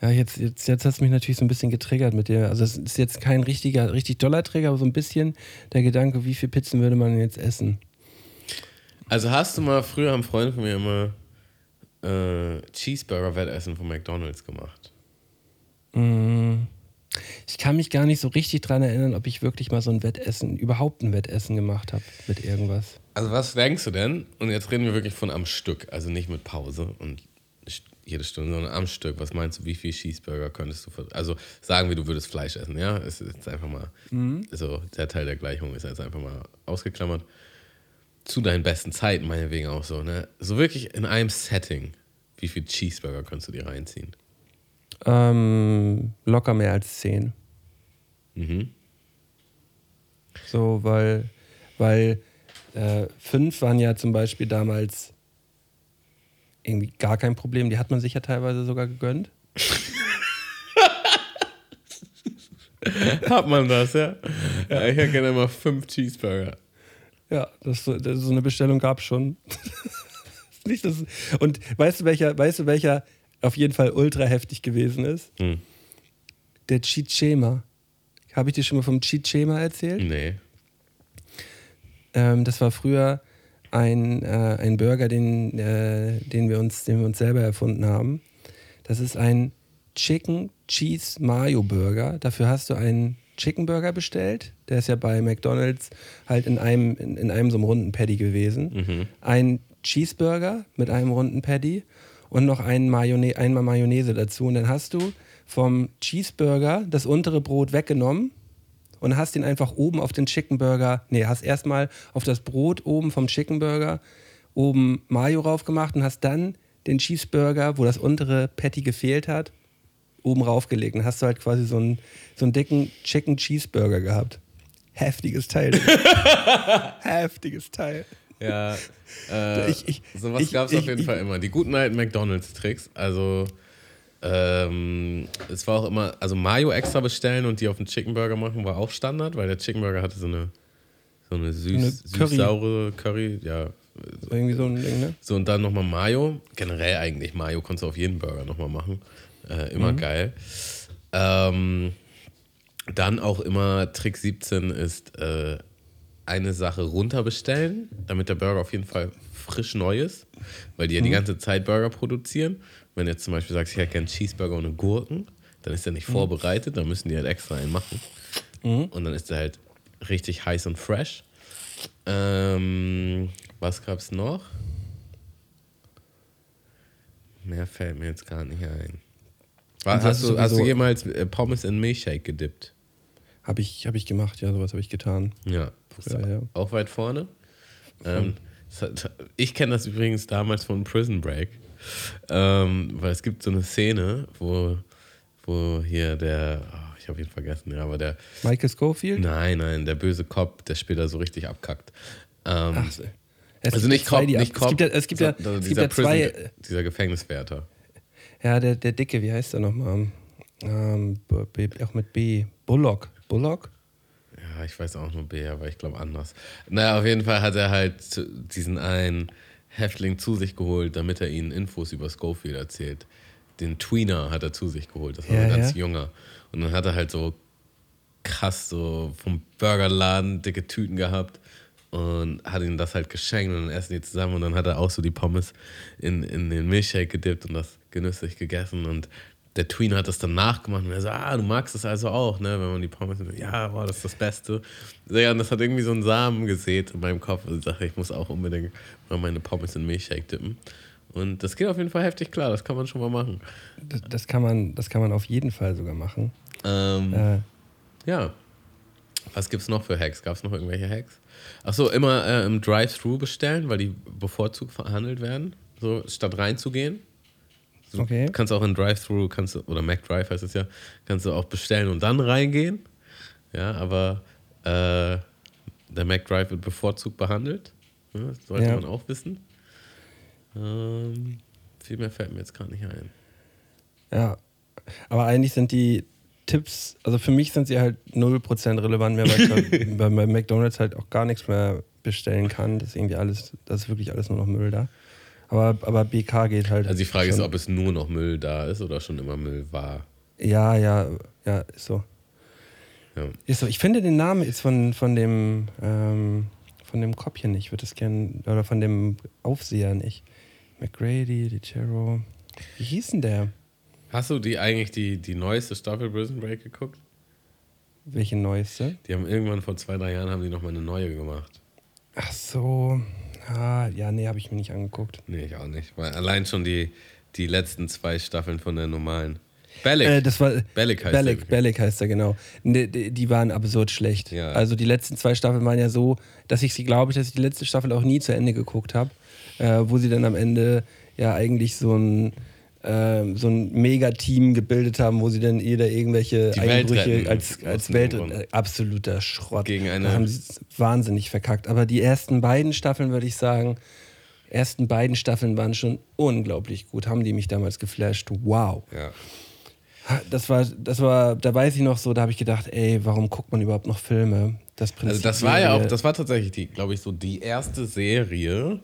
Ja, jetzt, jetzt, jetzt hat es mich natürlich so ein bisschen getriggert mit dir. Also es ist jetzt kein richtiger, richtig doller Trigger, aber so ein bisschen der Gedanke, wie viele Pizzen würde man jetzt essen? Also hast du mal, früher haben Freunde von mir immer äh, Cheeseburger-Wettessen von McDonalds gemacht. Mm. Ich kann mich gar nicht so richtig dran erinnern, ob ich wirklich mal so ein Wettessen, überhaupt ein Wettessen gemacht habe mit irgendwas. Also was denkst du denn? Und jetzt reden wir wirklich von am Stück, also nicht mit Pause und jede Stunde, sondern am Stück. Was meinst du, wie viel Cheeseburger könntest du, also sagen wir, du würdest Fleisch essen, ja? Es ist jetzt einfach mal, so der Teil der Gleichung ist jetzt einfach mal ausgeklammert. Zu deinen besten Zeiten, meinetwegen auch so, ne? So wirklich in einem Setting, wie viel Cheeseburger kannst du dir reinziehen? Ähm, locker mehr als zehn. Mhm. So, weil, weil äh, fünf waren ja zum Beispiel damals irgendwie gar kein Problem. Die hat man sich ja teilweise sogar gegönnt. [laughs] Hat man das, ja? ja ich hätte gerne immer fünf Cheeseburger. Ja, das, das, so eine Bestellung gab es schon. [laughs] Nicht, das, und weißt du, welcher, weißt du, welcher auf jeden Fall ultra heftig gewesen ist? Hm. Der Chichema. Habe ich dir schon mal vom Chichema erzählt? Nee. Ähm, das war früher ein, äh, ein Burger, den, äh, den, wir uns, den wir uns selber erfunden haben. Das ist ein Chicken Cheese Mayo Burger. Dafür hast du einen Chicken Burger bestellt. Der ist ja bei McDonald's halt in einem, in, in einem so einem runden Patty gewesen. Mhm. Ein Cheeseburger mit einem runden Patty und noch ein Mayonnaise, einmal Mayonnaise dazu. Und dann hast du vom Cheeseburger das untere Brot weggenommen und hast ihn einfach oben auf den Chicken Burger, nee, hast erstmal auf das Brot oben vom Chicken Burger oben Mayo rauf gemacht und hast dann den Cheeseburger, wo das untere Patty gefehlt hat, oben raufgelegt. Und hast du halt quasi so einen, so einen dicken Chicken Cheeseburger gehabt. Heftiges Teil. [laughs] Heftiges Teil. Ja, äh, Ich- ich- sowas gab es auf jeden ich- Fall immer. Die guten alten McDonalds-Tricks. Also, ähm, es war auch immer, also Mayo extra bestellen und die auf den Chicken Burger machen, war auch Standard, weil der Chicken Burger hatte so eine, so eine süß, Eine Curry. süß-saure Curry, ja. Irgendwie so ein Ding, ne? So, und dann nochmal Mayo. Generell eigentlich Mayo konntest du auf jeden Burger nochmal machen. Äh, immer geil. Ähm, dann auch immer Trick 17 ist äh, eine Sache runterbestellen, damit der Burger auf jeden Fall frisch neu ist, weil die ja die ganze Zeit Burger produzieren. Wenn du jetzt zum Beispiel sagst, ich hätte gerne Cheeseburger ohne Gurken, dann ist der nicht vorbereitet, dann müssen die halt extra einen machen. Und dann ist der halt richtig heiß und fresh. Ähm, was gab's noch? Mehr fällt mir jetzt gar nicht ein. War, hast, du, hast du jemals äh, Pommes in Milchshake gedippt? Habe ich, hab ich gemacht, ja, sowas habe ich getan. Ja. Ist Ja. Auch weit vorne. Ähm, hat- ich kenne das übrigens damals von Prison Break. Ähm, weil es gibt so eine Szene, wo, wo hier der, oh, ich habe ihn vergessen, ja, aber der, Michael Schofield? nein, nein, der böse Cop, der später so richtig abkackt. Ähm, Ach, so. es also nicht Cop, nicht Cop. Es gibt ja, es gibt ja, sondern es gibt ja zwei. Prison- Dieser Gefängniswärter. Ja, der, der Dicke, wie heißt der nochmal? Ähm, B, auch mit B. Bullock. Bullock? Ja, ich weiß auch nur B, aber ich glaube anders. Naja, auf jeden Fall hat er halt diesen einen Häftling zu sich geholt, damit er ihnen Infos über Schofield erzählt. Den Tweener hat er zu sich geholt, das war Ja, ein ganz ja. junger. Und dann hat er halt so krass so vom Burgerladen dicke Tüten gehabt und hat ihm das halt geschenkt und dann essen die zusammen und dann hat er auch so die Pommes in, in den Milchshake gedippt und das genüsslich gegessen und der Tween hat das dann nachgemacht und er so, ah, du magst das also auch, ne, wenn man die Pommes, ja, boah, das ist das Beste. Ja, und das hat irgendwie so einen Samen gesät in meinem Kopf und ich dachte, ich muss auch unbedingt mal meine Pommes in Milchshake dippen. Und das geht auf jeden Fall heftig klar, das kann man schon mal machen. Das, das, kann man, das kann man auf jeden Fall sogar machen. Ähm, Äh, Ja. Was gibt's noch für Hacks? Gab es noch irgendwelche Hacks? Achso, immer äh, im Drive-Thru bestellen, weil die bevorzugt verhandelt werden, so statt reinzugehen. Du Okay. kannst auch in Drive-Thru, kannst du, oder McDrive heißt es ja, kannst du auch bestellen und dann reingehen. Ja, aber äh, der McDrive wird bevorzugt behandelt. Ja, das sollte Ja. man auch wissen. Ähm, viel mehr fällt mir jetzt gar nicht ein. ja. Aber eigentlich sind die Tipps, also für mich sind sie halt 0% relevant mehr, weil ich halt [laughs] bei, bei McDonalds halt auch gar nichts mehr bestellen kann. Das ist irgendwie alles, das ist wirklich alles nur noch Müll da. Aber, aber BK geht halt. Also die Frage ist, schon- ob es nur noch Müll da ist oder schon immer Müll war. Ja, ja, ja, ist so. Ja. Ist so. Ich finde den Namen jetzt von, von dem ähm, von dem Kopien nicht. Ich würde es gerne, oder von dem Aufseher nicht. McGrady, DiCero. Wie hieß denn der? Hast du die eigentlich die, die neueste Staffel Prison Break geguckt? Welche neueste? Die haben irgendwann vor zwei, drei Jahren haben die nochmal eine neue gemacht. Ach so. Ah, ja, nee, habe ich mir nicht angeguckt. Nee, ich auch nicht. Weil allein schon die, die letzten zwei Staffeln von der normalen. Bellic. Äh, das war, Bellic heißt Bellic, der. Bellic heißt er, genau. Ne, die, waren absurd schlecht. Ja. Also die letzten zwei Staffeln waren ja so, dass ich sie, glaube ich, dass ich die letzte Staffel auch nie zu Ende geguckt habe. Äh, wo sie dann am Ende ja eigentlich so ein, ähm, so ein Mega-Team gebildet haben, wo sie dann jeder irgendwelche Die Einbrüche als, als Welt. Äh, absoluter Schrott. Gegen eine- Da haben sie wahnsinnig verkackt. Aber die ersten beiden Staffeln, würde ich sagen, ersten beiden Staffeln waren schon unglaublich gut. Haben die mich damals geflasht. Wow. Ja. Das war, das war, da weiß ich noch so, da habe ich gedacht, ey, warum guckt man überhaupt noch Filme? Das Prinzip Also das war ja auch, das war tatsächlich die, glaube ich, so die erste Serie,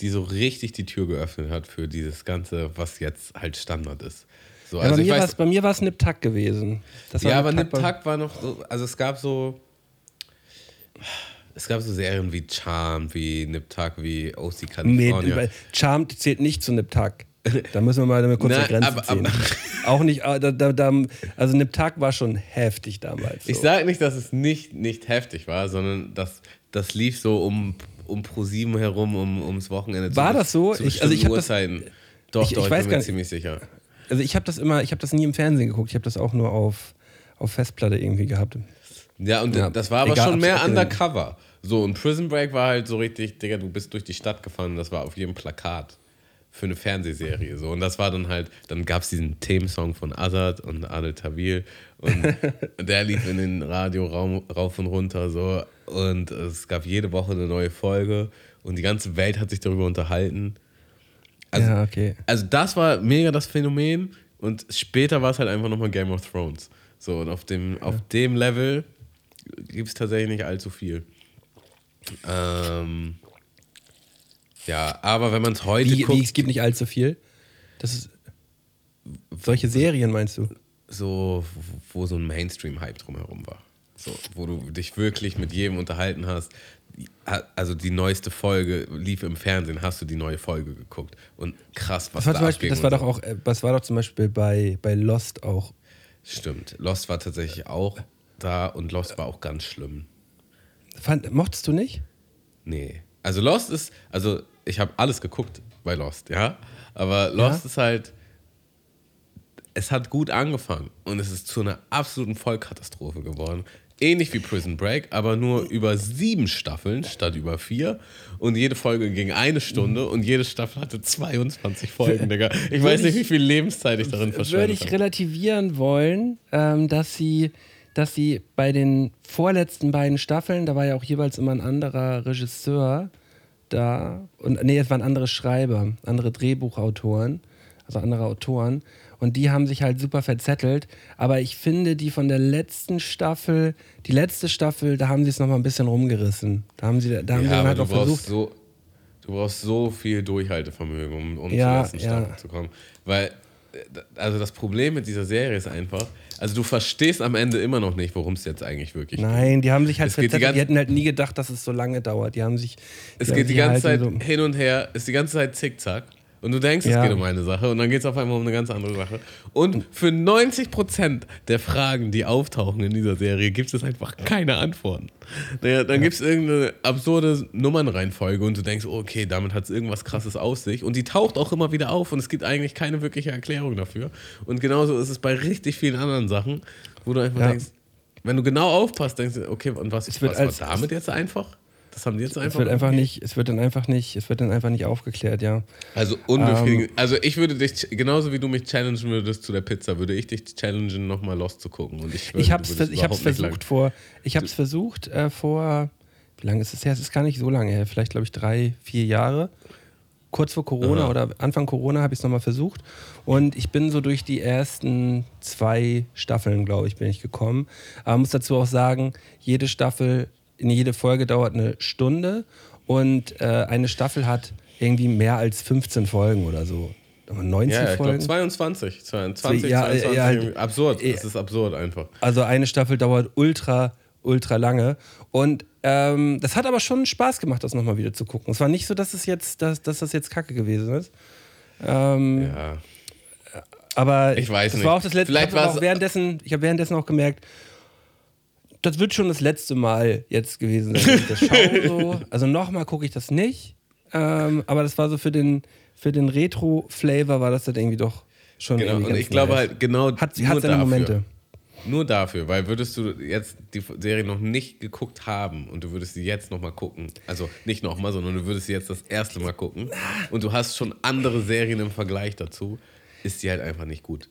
die so richtig die Tür geöffnet hat für dieses Ganze, was jetzt halt Standard ist. So, ja, also bei, mir weiß, bei mir war es Nip Tuck gewesen. Ja, aber Nip Tuck war- noch so, also es gab so, es gab so Serien wie Charm, wie Nip Tuck, wie OC Nee, California. bei- Charmed zählt nicht zu Nip Tuck. [laughs] Da müssen wir mal eine kurze Grenze aber- ziehen. aber- [laughs] Auch nicht, ah, da, da, da, also Nip Tuck war schon heftig damals. So. Ich sage nicht, dass es nicht, nicht heftig war, sondern dass das lief so um, um Pro7 herum, um, ums Wochenende. War zu, das so? Zu Ich- also ich das-. Doch, ich- ich doch, ich, weiß bin mir ziemlich sicher. also ich habe das immer, ich habe das nie im Fernsehen geguckt. Ich habe das auch nur auf, auf Festplatte irgendwie gehabt. Ja, und Ja, das war aber egal, schon mehr undercover. So, und Prison Break war halt so richtig, Digga, du bist durch die Stadt gefahren, das war auf jedem Plakat für eine Fernsehserie. So. Und das war dann halt, dann gab es diesen Themensong von Azad und Adel Tawil und [laughs] der lief in den Radioraum rauf und runter so. Und es gab jede Woche eine neue Folge und die ganze Welt hat sich darüber unterhalten. Also, ja, okay. also das war mega das Phänomen und später war es halt einfach nochmal Game of Thrones. So, und auf dem, auf dem Level gibt es tatsächlich nicht allzu viel. Ähm, ja, aber wenn man es heute Wie, guckt, wie, es gibt nicht allzu viel. Das ist, solche Serien meinst du? so, wo so ein Mainstream-Hype drumherum war. So, wo du dich wirklich mit jedem unterhalten hast. Also die neueste Folge lief im Fernsehen, hast du die neue Folge geguckt. Und krass, was Das war, da zum Beispiel, das war doch auch, äh, das war doch zum Beispiel bei, bei Lost auch. Stimmt. Lost war tatsächlich auch da und Lost war auch ganz schlimm. Fand, mochtest du nicht? Nee. Also Lost ist, also ich habe alles geguckt bei Lost, ja. Aber Lost Ja? ist halt, es hat gut angefangen und es ist zu einer absoluten Vollkatastrophe geworden. Ähnlich wie Prison Break, aber nur über sieben Staffeln statt über vier. Und jede Folge ging eine Stunde und jede Staffel hatte 22 Folgen, Digga. Ich weiß nicht, wie viel Lebenszeit ich darin Würde verschwendet ich habe. relativieren wollen, ähm, dass sie, dass sie bei den vorletzten beiden Staffeln, da war ja auch jeweils immer ein anderer Regisseur da und nee, es waren andere Schreiber, andere Drehbuchautoren, also andere Autoren und die haben sich halt super verzettelt, aber ich finde die von der letzten Staffel, die letzte Staffel, da haben sie es noch mal ein bisschen rumgerissen. Da haben sie da haben sie Ja, dann aber halt auch brauchst, versucht, so, du brauchst so viel Durchhaltevermögen, um, um Ja, zur ersten ja. Staffel zu kommen. Weil, äh, also das Problem mit dieser Serie ist einfach, also du verstehst am Ende immer noch nicht, worum es jetzt eigentlich wirklich geht. Nein, die haben sich halt die verzettelt. Die, ganze- hätten halt nie gedacht, dass es so lange dauert. Die haben sich. Es geht die ganze halt Zeit so- hin und her, ist die ganze Zeit zickzack. Und du denkst, Ja. es geht um eine Sache und dann geht es auf einmal um eine ganz andere Sache. Und für 90% der Fragen, die auftauchen in dieser Serie, gibt es einfach keine Antworten. Naja, dann gibt es irgendeine absurde Nummernreihenfolge und du denkst, oh, okay, damit hat es irgendwas krasses aus sich. Und die taucht auch immer wieder auf und es gibt eigentlich keine wirkliche Erklärung dafür. Und genauso ist es bei richtig vielen anderen Sachen, wo du einfach Ja. denkst, wenn du genau aufpasst, denkst du, okay, und was, was war damit jetzt einfach? Das haben die jetzt einfach. Es wird einfach nicht, es wird dann einfach nicht, es wird dann einfach nicht aufgeklärt, ja. Also Ähm. unbefriedigend. also ich würde dich, genauso wie du mich challengen würdest zu der Pizza, würde ich dich challengen, nochmal Lost zu gucken. Und ich Ich würdest vers- ich hab's versucht vor, ich hab's versucht äh, vor, wie lange ist es her? Es ist gar nicht so lange her, vielleicht glaube ich drei, vier Jahre. Kurz vor Corona Aha. oder Anfang Corona habe ich es nochmal versucht. Und ich bin so durch die ersten zwei Staffeln, glaube ich, bin ich gekommen. Aber muss dazu auch sagen, jede Staffel, in jede Folge dauert eine Stunde und äh, eine Staffel hat irgendwie mehr als 15 Folgen oder so. 19 Ja, ja, ich Folgen. 22, 22, Ja, äh, 22, ja, halt- absurd, das ist absurd einfach. Also eine Staffel dauert ultra, ultra lange. Und ähm, das hat aber schon Spaß gemacht, das nochmal wieder zu gucken. Es war nicht so, dass es jetzt, dass, dass das jetzt Kacke gewesen ist. Ähm, Ja. Aber Ich weiß das nicht. war auch das letzte. Vielleicht war's- auch währenddessen, ich habe währenddessen auch gemerkt, das wird schon das letzte Mal jetzt gewesen sein, ich das schaue. [laughs] So. Also nochmal gucke ich das nicht. Ähm, aber das war so für den, für den Retro-Flavor war das dann irgendwie doch. schon Genau, irgendwie und ich glaube halt genau Hat, nur hat seine dafür. Momente. Nur dafür, weil würdest du jetzt die Serie noch nicht geguckt haben und du würdest sie jetzt nochmal gucken, also nicht nochmal, sondern du würdest sie jetzt das erste Mal gucken und du hast schon andere Serien im Vergleich dazu, ist sie halt einfach nicht gut.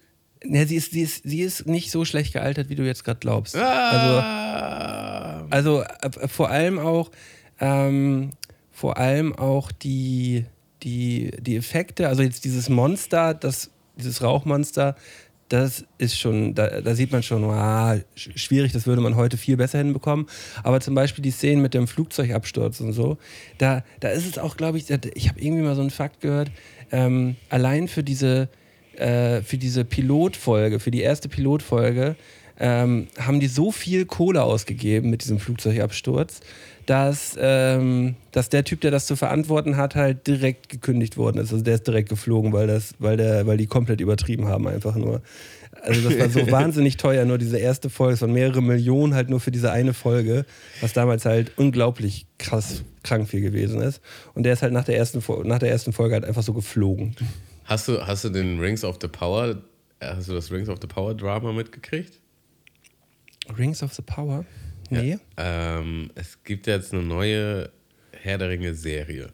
Ja, sie, ist, sie, ist, sie ist nicht so schlecht gealtert, wie du jetzt gerade glaubst. Also, Ah, also äh, vor allem auch, ähm, vor allem auch die, die, die Effekte, also jetzt dieses Monster, das, dieses Rauchmonster, das ist schon, da, da sieht man schon, ah, sch- schwierig, das würde man heute viel besser hinbekommen. Aber zum Beispiel die Szenen mit dem Flugzeugabsturz und so, da, da ist es auch, glaube ich, ich habe irgendwie mal so einen Fakt gehört, ähm, allein für diese, äh, für diese Pilotfolge, für die erste Pilotfolge, ähm, haben die so viel Kohle ausgegeben mit diesem Flugzeugabsturz, dass, ähm, dass der Typ, der das zu verantworten hat, halt direkt gekündigt worden ist. Also der ist direkt geflogen, weil, das, weil, der, weil die komplett übertrieben haben, einfach nur. Also das war so [laughs] wahnsinnig teuer, nur diese erste Folge, es waren mehrere Millionen halt nur für diese eine Folge, was damals halt unglaublich krass krank viel gewesen ist. Und der ist halt nach der ersten, nach der ersten Folge halt einfach so geflogen. Hast, du, hast du den Rings of the Power, äh, hast du das Rings of the Power Drama mitgekriegt? Rings of the Power? Nee. Ähm, es gibt jetzt eine neue Herr der Ringe Serie.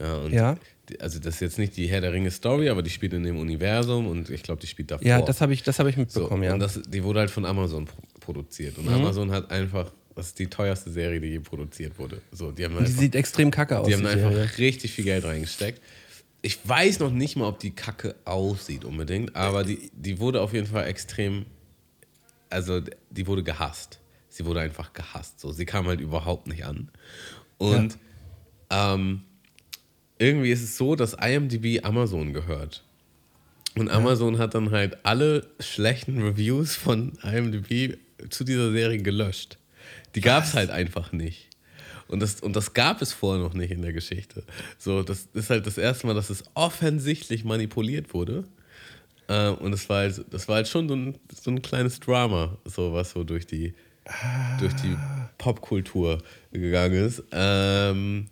Ja, Ja. Die, also das ist jetzt nicht die Herr der Ringe Story, aber die spielt in dem Universum und ich glaube, die spielt davor. Ja, das habe ich, das hab ich so, mitbekommen, ja. Und das, die wurde halt von Amazon pro produziert. Und Mhm. Amazon hat einfach, das ist die teuerste Serie, die je produziert wurde. So, die haben die einfach, sieht extrem kacke aus. die haben die einfach Serie. richtig viel Geld reingesteckt. Ich weiß noch nicht mal, ob die Kacke aussieht unbedingt, aber die, die wurde auf jeden Fall extrem, also die wurde gehasst. Sie wurde einfach gehasst. So, sie kam halt überhaupt nicht an. Und ähm, irgendwie ist es so, dass IMDb Amazon gehört. Und Amazon hat dann halt alle schlechten Reviews von IMDb zu dieser Serie gelöscht. Die gab es halt einfach nicht. Und das, und das gab es vorher noch nicht in der Geschichte. So, das ist halt das erste Mal, dass es offensichtlich manipuliert wurde. Äh, und das war halt, das war halt schon so ein, so ein kleines Drama, so was so durch die, durch die Popkultur gegangen ist. Ähm,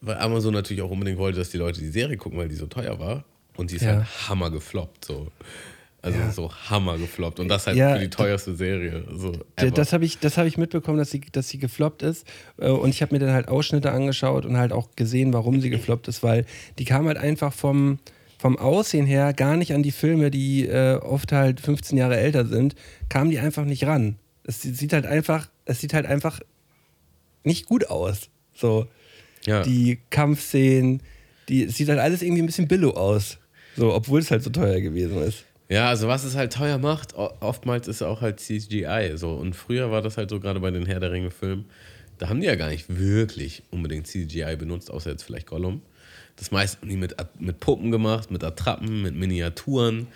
weil Amazon natürlich auch unbedingt wollte, dass die Leute die Serie gucken, weil die so teuer war. Und die ist Ja. halt hammer gefloppt. So. Also so hammer gefloppt. Und das halt Ja, für die teuerste Serie. So ever. Das habe ich, das hab ich mitbekommen, dass sie, dass sie gefloppt ist. Äh, Und ich habe mir dann halt Ausschnitte angeschaut und halt auch gesehen, warum sie gefloppt ist, weil die kam halt einfach vom, vom Aussehen her gar nicht an die Filme, die äh, oft halt 15 Jahre älter sind, kam die einfach nicht ran. Es sieht halt einfach, es sieht halt einfach nicht gut aus. So, ja. die Kampfszenen, die, es sieht halt alles irgendwie ein bisschen billo aus. So, obwohl es halt so teuer gewesen ist. Ja, also was es halt teuer macht, oftmals ist auch halt CGI. So. Und früher war das halt so, gerade bei den Herr der Ringe-Filmen, da haben die ja gar nicht wirklich unbedingt CGI benutzt, außer jetzt vielleicht Gollum. Das meiste haben die mit, mit Puppen gemacht, mit Attrappen, mit Miniaturen.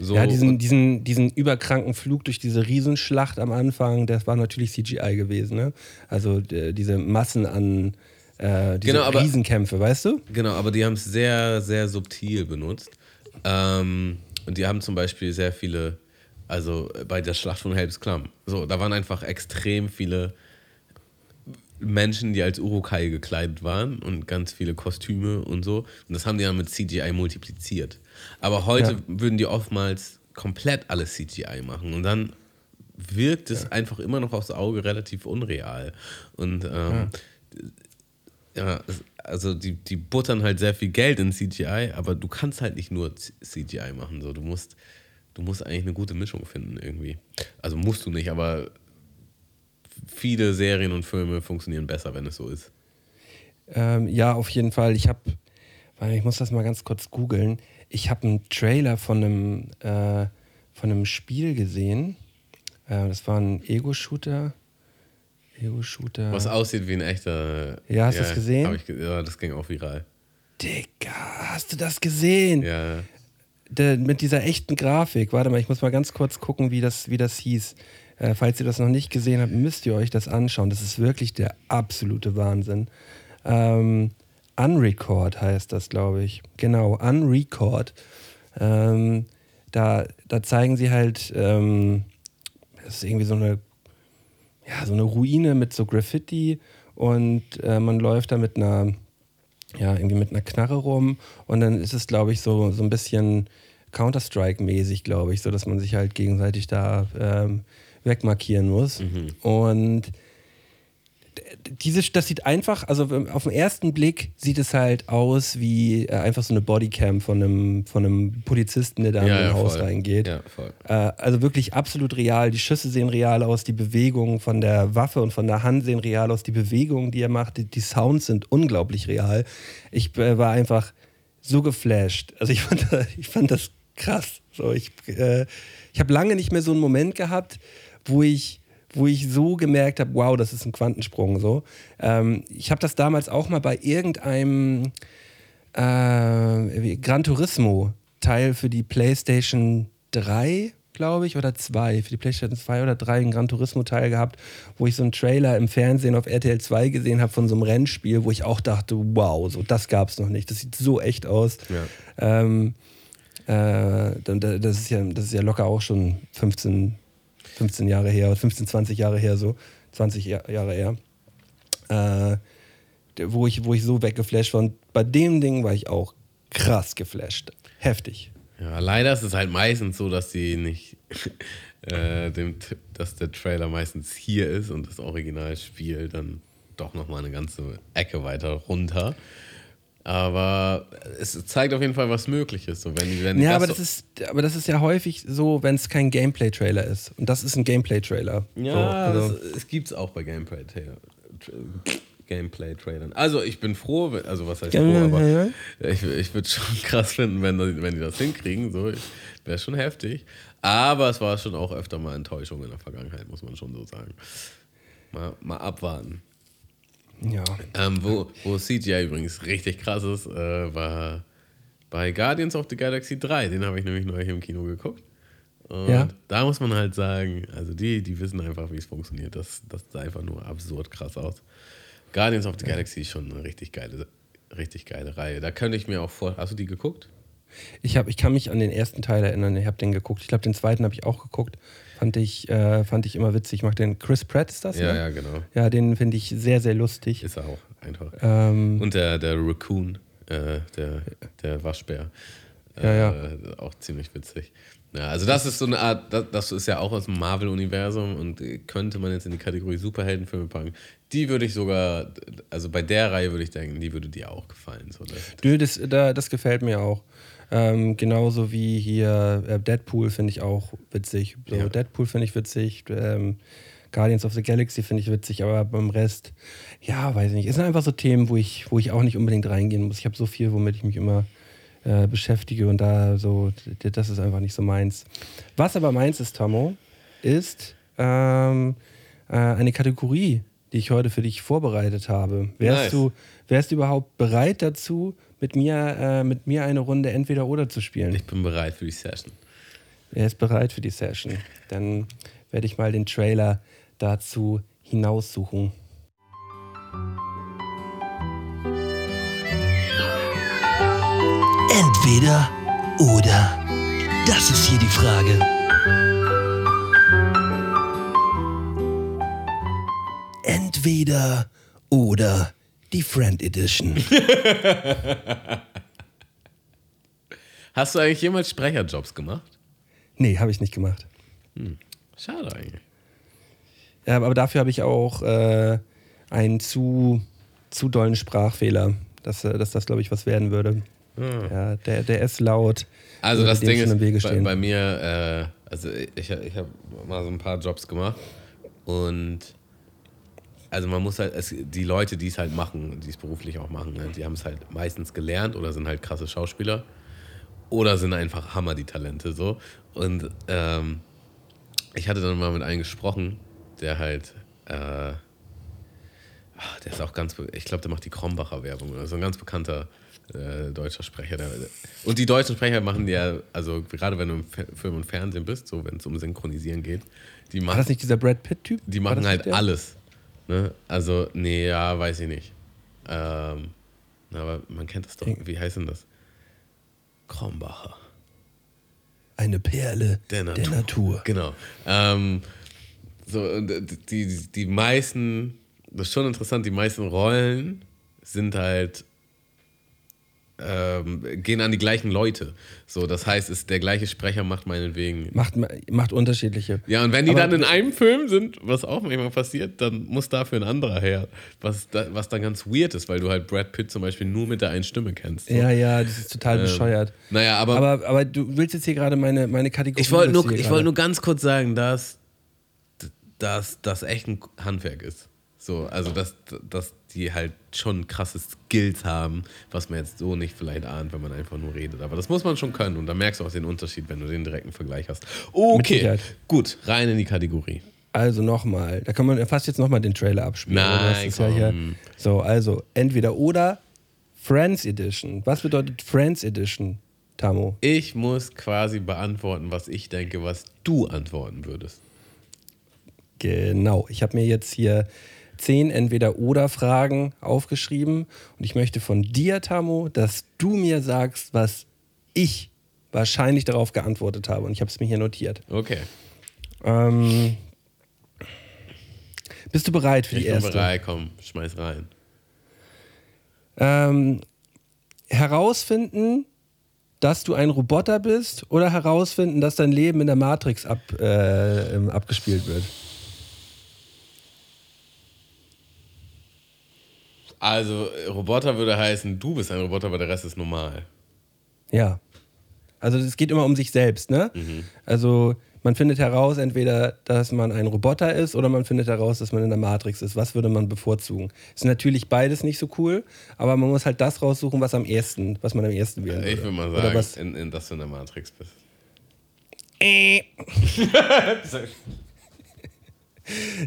So. Ja, diesen, diesen, diesen überkranken Flug durch diese Riesenschlacht am Anfang, das war natürlich CGI gewesen, ne? Also diese Massen an äh, diese Genau, aber- Riesenkämpfe, weißt du? Genau, aber die haben es sehr, sehr subtil benutzt. Ähm, und die haben zum Beispiel sehr viele, also bei der Schlacht von Helms Klamm, so, da waren einfach extrem viele Menschen, die als Urukai gekleidet waren und ganz viele Kostüme und so. Und das haben die dann mit CGI multipliziert. Aber heute Ja. würden die oftmals komplett alles CGI machen. Und dann wirkt es einfach immer noch aufs Auge relativ unreal. Und ähm, ja, es- also die, die buttern halt sehr viel Geld in CGI, aber du kannst halt nicht nur CGI machen. So. Du, musst, du musst eigentlich eine gute Mischung finden irgendwie. Also musst du nicht, aber viele Serien und Filme funktionieren besser, wenn es so ist. Ähm, ja, auf jeden Fall. Ich habe, ich muss das mal ganz kurz googeln. Ich habe einen Trailer von einem, äh, von einem Spiel gesehen. Äh, das war ein Ego-Shooter. Ego-Shooter. Was aussieht wie ein echter. Ja, hast du das gesehen? Ich, ja, das ging auch viral. Digga, hast du das gesehen? Ja. der, mit dieser echten Grafik. Warte mal, ich muss mal ganz kurz gucken, wie das, wie das hieß. Äh, falls ihr das noch nicht gesehen habt, müsst ihr euch das anschauen. Das ist wirklich der absolute Wahnsinn. Ähm, Unrecord heißt das, glaube ich. Genau, Unrecord. Ähm, da, da zeigen sie halt, ähm, das ist irgendwie so eine, ja, so eine Ruine mit so Graffiti und äh, man läuft da mit einer ja, irgendwie mit einer Knarre rum und dann ist es, glaube ich, so, so ein bisschen Counter-Strike-mäßig, glaube ich, so dass man sich halt gegenseitig da ähm, wegmarkieren muss. Und dieses, das sieht einfach, also auf den ersten Blick sieht es halt aus wie äh, einfach so eine Bodycam von einem, von einem Polizisten, der da Ja, in ein ja, Haus voll. reingeht. Ja. Äh, also wirklich absolut real. Die Schüsse sehen real aus, die Bewegungen von der Waffe und von der Hand sehen real aus, die Bewegungen, die er macht, die, die Sounds sind unglaublich real. Ich äh, war einfach so geflasht. Also ich [laughs] fand, ich fand das krass. So, ich äh, ich habe lange nicht mehr so einen Moment gehabt, wo ich wo ich so gemerkt habe, wow, das ist ein Quantensprung. So. Ähm, ich habe das damals auch mal bei irgendeinem äh, Gran Turismo Teil für die PlayStation 3, glaube ich, oder 2, für die PlayStation 2 oder 3 einen Gran Turismo Teil gehabt, wo ich so einen Trailer im Fernsehen auf RTL 2 gesehen habe von so einem Rennspiel, wo ich auch dachte, wow, so das gab es noch nicht. Das sieht so echt aus. Ja. Ähm, äh, das, ist ja, das ist ja locker auch schon 15, 15 Jahre her, 15, 20 Jahre her, so 20 Jahr- Jahre her. Äh, wo, ich, wo ich so weggeflasht war. Und bei dem Ding war ich auch krass geflasht. Heftig. Ja, leider ist es halt meistens so, dass die nicht, [laughs] äh, dem, dass der Trailer meistens hier ist und das Originalspiel dann doch nochmal eine ganze Ecke weiter runter. Aber es zeigt auf jeden Fall, was möglich ist. So, wenn, wenn Ja, aber so- das, ist, aber das ist ja häufig so, wenn es kein Gameplay-Trailer ist. Und das ist ein Gameplay-Trailer. Ja, so, also, das, es gibt es auch bei Gameplay-Trailern. Gameplay-Trailern. Also ich bin froh, also was heißt froh, aber [laughs] ich, ich würde schon [laughs] krass finden, wenn, die- wenn die das hinkriegen. So, wäre schon heftig. Aber es war schon auch öfter mal Enttäuschung in der Vergangenheit, muss man schon so sagen. Mal, mal abwarten. Ja. Ähm, wo, wo CGI übrigens richtig krass ist, äh, war bei Guardians of the Galaxy 3. Den habe ich nämlich neu hier im Kino geguckt. Und Ja. da muss man halt sagen, also die, die wissen einfach, wie es funktioniert. Das, das sah einfach nur absurd krass aus. Guardians of the Galaxy ist schon eine richtig geile, richtig geile Reihe. Da könnte ich mir auch vor. Hast du die geguckt? Ich, hab, ich kann mich an den ersten Teil erinnern. Ich habe den geguckt. Ich glaube, den zweiten habe ich auch geguckt. Fand ich, äh, fand ich immer witzig. Ich mag den Chris Pratt, ist das? Ja, ne? ja, genau. Ja, den finde ich sehr, sehr lustig. Ist er auch einfach. Ähm, Und der, der Raccoon, äh, der, der Waschbär. Äh, Ja, Auch ziemlich witzig. Ja, also das ist so eine Art, das, das ist ja auch aus dem Marvel-Universum und äh, könnte man jetzt in die Kategorie Superheldenfilme packen. Die würde ich sogar, also bei der Reihe würde ich denken, die würde dir auch gefallen. So, das, Nö, das, da, das gefällt mir auch. Ähm, genauso wie hier äh, Deadpool finde ich auch witzig. So, Ja. Deadpool finde ich witzig. Ähm, Guardians of the Galaxy finde ich witzig, aber beim Rest, ja, weiß ich nicht. Es sind einfach so Themen, wo ich, wo ich auch nicht unbedingt reingehen muss. Ich habe so viel, womit ich mich immer äh, beschäftige und da so, das ist einfach nicht so meins. Was aber meins ist, Tomo, ist ähm, äh, eine Kategorie, die ich heute für dich vorbereitet habe. Wärst Nice. du Wärst du überhaupt bereit dazu, mit mir, äh, mit mir eine Runde entweder oder zu spielen? ich bin bereit für die Session. Er ist bereit für die Session. Dann werde ich mal den Trailer dazu hinaussuchen. Entweder oder. Das ist hier die Frage. Entweder oder die Friend Edition. [laughs] Hast du eigentlich jemals Sprecherjobs gemacht? Nee, habe ich nicht gemacht. Schade eigentlich. Ja, aber dafür habe ich auch äh, einen zu, zu dollen Sprachfehler, dass, äh, dass das, glaube ich, was werden würde. Ja, der, der ist laut. Also das Ding ist, bei, bei mir, äh, also ich, ich habe mal so ein paar Jobs gemacht und also man muss halt, es, die Leute, die es halt machen, die es beruflich auch machen, ne, die haben es halt meistens gelernt oder sind halt krasse Schauspieler oder sind einfach Hammer die Talente so. Und ähm, ich hatte dann mal mit einem gesprochen, der halt, äh, ah, der ist auch ganz, ich glaube, der macht die Krombacher Werbung oder so ein ganz bekannter äh, deutscher Sprecher. Der, und die deutschen Sprecher machen ja, also gerade wenn du im Fe- Film und Fernsehen bist, so wenn es um Synchronisieren geht, die War machen, das nicht dieser Brad Pitt-Typ? die War machen halt alles. Ne? Also, nee, ja, weiß ich nicht. Ähm, aber man kennt das doch. Wie heißt denn das? Krombacher. Eine Perle Der der Natur. Natur. Genau. Ähm, so, und die, die, die meisten, das ist schon interessant, die meisten Rollen sind halt ähm, gehen an die gleichen Leute. So, das heißt, ist der gleiche Sprecher macht meinetwegen. Macht, macht unterschiedliche. Ja, und wenn die Aber- dann in einem Film sind, was auch manchmal passiert, dann muss dafür ein anderer her. Was, da, was dann ganz weird ist, weil du halt Brad Pitt zum Beispiel nur mit der einen Stimme kennst. So. Ja, ja, das ist total bescheuert. Naja, aber, Aber, aber du willst jetzt hier gerade meine, meine Kategorie. ich wollte nur, ich gerade- nur ganz kurz sagen, dass, dass das echt ein Handwerk ist. So, also dass, dass die halt schon krasse Skills haben, was man jetzt so nicht vielleicht ahnt, wenn man einfach nur redet. Aber das muss man schon können und da merkst du auch den Unterschied, wenn du den direkten Vergleich hast. Okay, gut, rein in die Kategorie. Also nochmal, da kann man fast jetzt nochmal den Trailer abspielen. Nein, ist ja hier, komm. so, also entweder oder Friends Edition. Was bedeutet Friends Edition, Tamo? Ich muss quasi beantworten, was ich denke, was du antworten würdest. Genau. Ich habe mir jetzt hier zehn Entweder-Oder-Fragen aufgeschrieben und ich möchte von dir, Tamo, dass du mir sagst, was ich wahrscheinlich darauf geantwortet habe. Und ich habe es mir hier notiert. Okay, Ähm, bist du bereit für ich die bin erste? bereit, komm, schmeiß rein. Ähm, herausfinden, dass du ein Roboter bist oder herausfinden, dass dein Leben in der Matrix ab, äh, abgespielt wird? Also, äh, Roboter würde heißen, du bist ein Roboter, aber der Rest ist normal. Ja. Also es geht immer um sich selbst, ne? Also man findet heraus, entweder, dass man ein Roboter ist oder man findet heraus, dass man in der Matrix ist. Was würde man bevorzugen? Ist natürlich beides nicht so cool, aber man muss halt das raussuchen, was am ersten, was man am ersten wählen würde. Ich würde mal Oder sagen, was? in, in, dass du in der Matrix bist. [laughs] [laughs]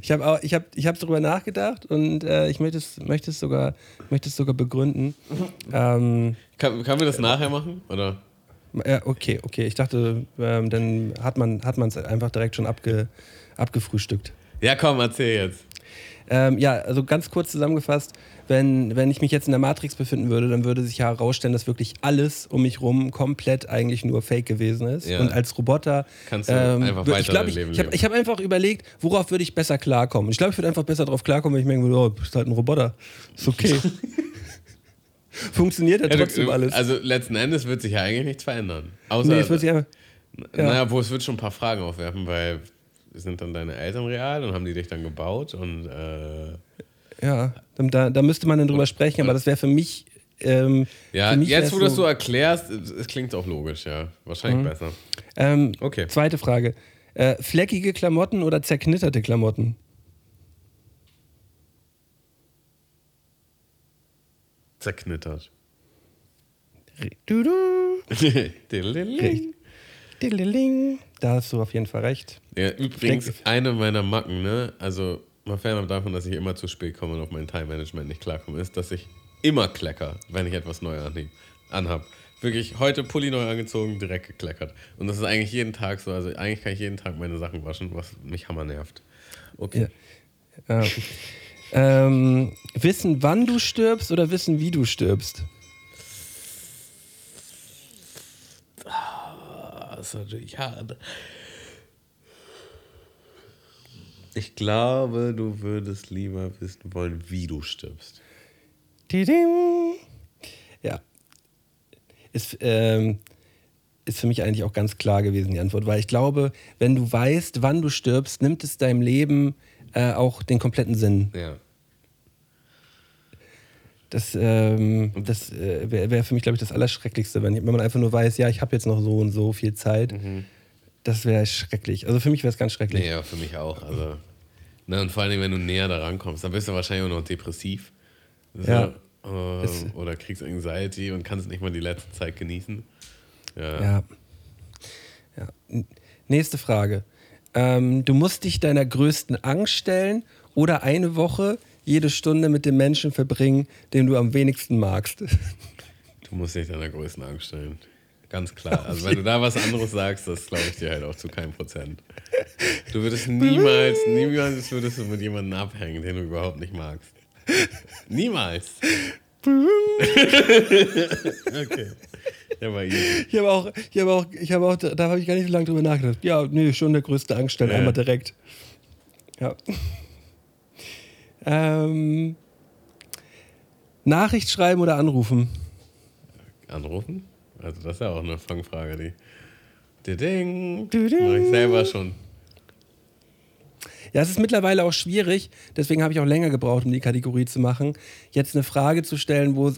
Ich habe ich habe, ich habe darüber nachgedacht und äh, ich möchte es, möchte es sogar, möchte es sogar begründen. ähm, Kann, können wir das nachher machen? Oder? ja, okay, okay. Ich dachte, ähm, dann hat man, hat man es einfach direkt schon abge, abgefrühstückt. Ja, komm, erzähl jetzt. Ähm, ja, also ganz kurz zusammengefasst, wenn, wenn ich mich jetzt in der Matrix befinden würde, dann würde sich herausstellen, dass wirklich alles um mich rum komplett eigentlich nur Fake gewesen ist. Ja. Und als Roboter. Kannst du einfach wür- weiter ich glaub, ich, Leben ich habe leben. hab einfach überlegt, worauf würde ich besser klarkommen. Ich glaube, ich würde einfach besser darauf klarkommen, wenn ich mir denke, oh, du bist halt ein Roboter. Ist okay. [laughs] Funktioniert ja Ja, trotzdem du, alles. also letzten Endes wird sich ja eigentlich nichts verändern. Außer, nee, es wird sich einfach. ja. Naja, wo es wird schon ein paar Fragen aufwerfen, weil sind dann deine Eltern real und haben die dich dann gebaut und äh, Ja, da, da müsste man dann drüber sprechen, aber das wäre für mich. Ähm, ja, für mich jetzt wo du das so erklärst, es, es klingt auch logisch, ja. Wahrscheinlich besser. Ähm, Okay. Zweite Frage. Äh, fleckige Klamotten oder zerknitterte Klamotten? Zerknittert. Du, [laughs] du. Da hast du auf jeden Fall recht. Ja, übrigens, eine meiner Macken, ne, also mal fernab davon, dass ich immer zu spät komme und auf mein Time-Management nicht klarkomme, ist, dass ich immer klecker, wenn ich etwas neu anhab. Wirklich heute Pulli neu angezogen, direkt gekleckert. Und das ist eigentlich jeden Tag so. Also eigentlich kann ich jeden Tag meine Sachen waschen, was mich hammer nervt. Okay. Ja. Ähm, wissen, wann du stirbst oder wissen, wie du stirbst? Das ist natürlich hart. Ich glaube, du würdest lieber wissen wollen, wie du stirbst. Ja. Ist, ähm, ist für mich eigentlich auch ganz klar gewesen, die Antwort. Weil ich glaube, wenn du weißt, wann du stirbst, nimmt es deinem Leben äh, auch den kompletten Sinn. Ja. Das, ähm, das äh, wäre wär für mich, glaube ich, das Allerschrecklichste, wenn, wenn man einfach nur weiß, ja, ich habe jetzt noch so und so viel Zeit. Das wäre schrecklich. Also für mich wäre es ganz schrecklich. Nee, ja, für mich auch. Also, ne, und vor allem, wenn du näher daran kommst, dann bist du wahrscheinlich auch noch depressiv. So, Ja. Es- oder kriegst Anxiety und kannst nicht mal die letzte Zeit genießen. Ja. Ja. ja. Nächste Frage. Ähm, du musst dich deiner größten Angst stellen oder eine Woche jede Stunde mit dem Menschen verbringen, den du am wenigsten magst. Du musst dich deiner größten Angst stellen. Ganz klar. Also, wenn du da was anderes sagst, das glaube ich dir halt auch zu keinem Prozent. Du würdest niemals, niemals würdest du mit jemandem abhängen, den du überhaupt nicht magst. Niemals. okay. Ja, war easy. Ich habe auch, ich habe auch, ich habe auch, da habe ich gar nicht so lange drüber nachgedacht. Ja, nee, schon der größte Angst stellen, Ja. einmal direkt. Ja. Ähm, Nachricht schreiben oder anrufen? anrufen? Also das ist ja auch eine Fangfrage, die. Ding, Mach ich selber schon. Ja, es ist mittlerweile auch schwierig, deswegen habe ich auch länger gebraucht, um die Kategorie zu machen, jetzt eine Frage zu stellen, wo,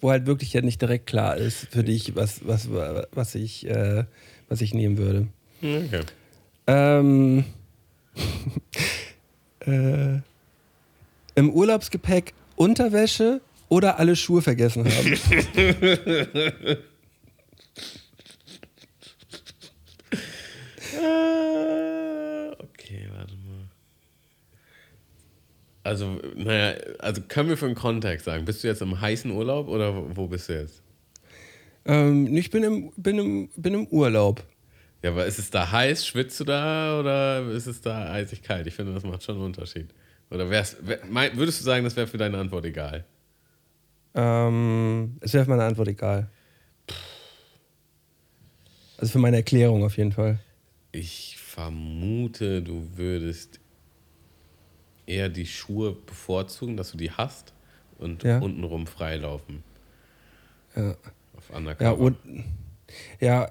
wo halt wirklich ja nicht direkt klar ist für dich, was, was, was, ich, äh, was ich nehmen würde. Okay. Ähm, [laughs] äh, Im Urlaubsgepäck Unterwäsche oder alle Schuhe vergessen haben. [laughs] Äh, okay, warte mal. Also, naja, also können wir für einen Kontext sagen, bist du jetzt im heißen Urlaub oder wo bist du jetzt? Ähm, ich bin im, bin, im, bin im Urlaub. Ja, aber ist es da heiß, schwitzt du da oder ist es da eisig kalt? Ich finde, das macht schon einen Unterschied. Oder wär's, wär, mein, würdest du sagen, das wäre für deine Antwort egal? Ähm, es wäre für meine Antwort egal. Also für meine Erklärung auf jeden Fall. Ich vermute, du würdest eher die Schuhe bevorzugen, dass du die hast und Ja. untenrum freilaufen. Ja. Auf Undercover. Ja, und ja,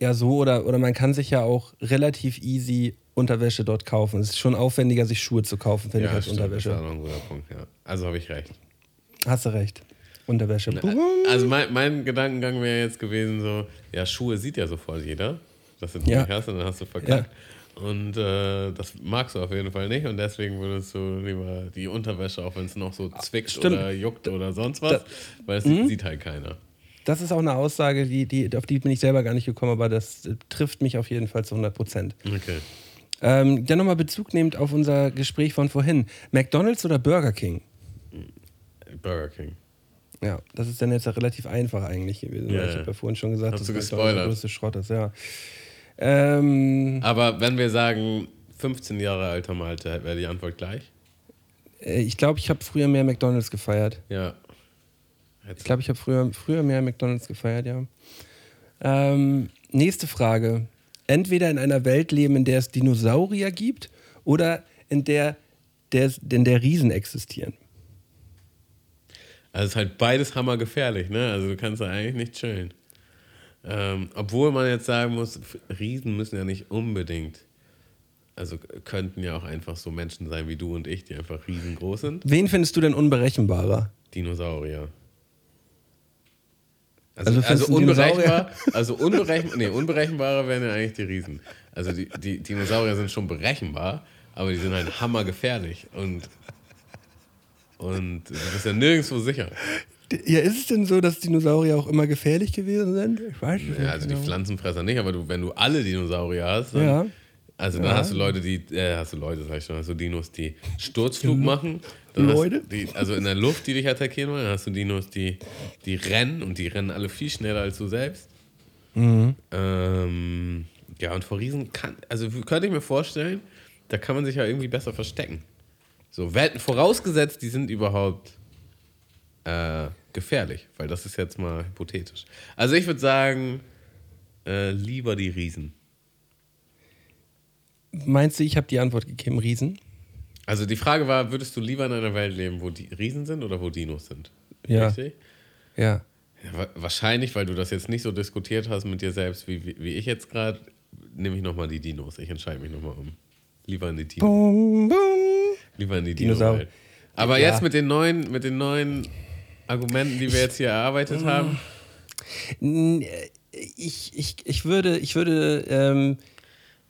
ja, so oder, oder man kann sich ja auch relativ easy Unterwäsche dort kaufen. Es ist schon aufwendiger, sich Schuhe zu kaufen, finde ich, als stimmt, Das ist Unterwäsche. auch ein guter Punkt, ja. Also habe ich recht. Hast du recht. Unterwäsche. Also mein, mein Gedankengang wäre jetzt gewesen so, ja, Schuhe sieht ja sofort jeder, dass du die Ja. nicht hast und dann hast du verkackt. Und äh, das magst du auf jeden Fall nicht und deswegen würdest du lieber die Unterwäsche, auch wenn es noch so zwickt Stimmt. oder juckt oder sonst was, Da- weil es Mhm. sieht halt keiner. Das ist auch eine Aussage, die, die, auf die bin ich selber gar nicht gekommen, aber das äh, trifft mich auf jeden Fall zu 100 Prozent. Okay. Ähm, dann nochmal Bezug nehmend auf unser Gespräch von vorhin. McDonalds oder Burger King? Burger King. Ja, das ist dann jetzt ja relativ einfach eigentlich gewesen. Ja, ich ja. habe ja vorhin schon gesagt, dass du McDonald's gespoilert. der größte Schrott ist, ja. Ähm, Aber wenn wir sagen, 15 Jahre alter Malte, wäre die Antwort gleich? äh, ich glaube, ich habe früher mehr McDonalds gefeiert. Ja. Ich glaube, ich habe früher, früher mehr McDonalds gefeiert, ja. Ähm, nächste Frage. Entweder in einer Welt leben, in der es Dinosaurier gibt oder in der, der, in der Riesen existieren. Also es ist halt beides hammergefährlich, ne? Also du kannst da eigentlich nicht chillen. Ähm, obwohl man jetzt sagen muss, Riesen müssen ja nicht unbedingt, also könnten ja auch einfach so Menschen sein wie du und ich, die einfach riesengroß sind. Wen findest du denn unberechenbarer? Dinosaurier. Also Also, also, unberechenbar, also unberechenbar, nee, unberechenbarer wären ja eigentlich die Riesen. Also die, die Dinosaurier sind schon berechenbar, aber die sind halt hammergefährlich und, und du bist ja nirgendwo sicher. Ja, ist es denn so, dass Dinosaurier auch immer gefährlich gewesen sind? Ich weiß es Ja, nicht also die genau. Pflanzenfresser nicht, aber du, wenn du alle Dinosaurier hast, dann, Ja. also dann Ja. hast du Leute, die, äh, hast du Leute, sag ich schon, hast du Dinos, die Sturzflug machen. Dann Leute? Die, also in der Luft, die dich attackieren wollen, dann hast du Dinos, die, die rennen und die rennen alle viel schneller als du selbst. Mhm. Ähm, ja, und vor Riesen kann, also könnte ich mir vorstellen, da kann man sich ja irgendwie besser verstecken. So, vorausgesetzt, die sind überhaupt äh, gefährlich, weil das ist jetzt mal hypothetisch. Also ich würde sagen, äh, lieber die Riesen. Meinst du, ich habe die Antwort gegeben, Riesen? Also die Frage war, würdest du lieber in einer Welt leben, wo die Riesen sind oder wo Dinos sind? Ja. Richtig? Ja. Ja, wa- wahrscheinlich, weil du das jetzt nicht so diskutiert hast mit dir selbst, wie, wie, wie ich jetzt gerade, nehme ich nochmal die Dinos. Ich entscheide mich nochmal um. Lieber in die Dinos. Lieber in die. Dinosaurier. Aber Ja. jetzt mit den neuen, mit den neuen Argumenten, die wir jetzt hier erarbeitet haben. Ich, ich, ich würde, ich würde, ähm,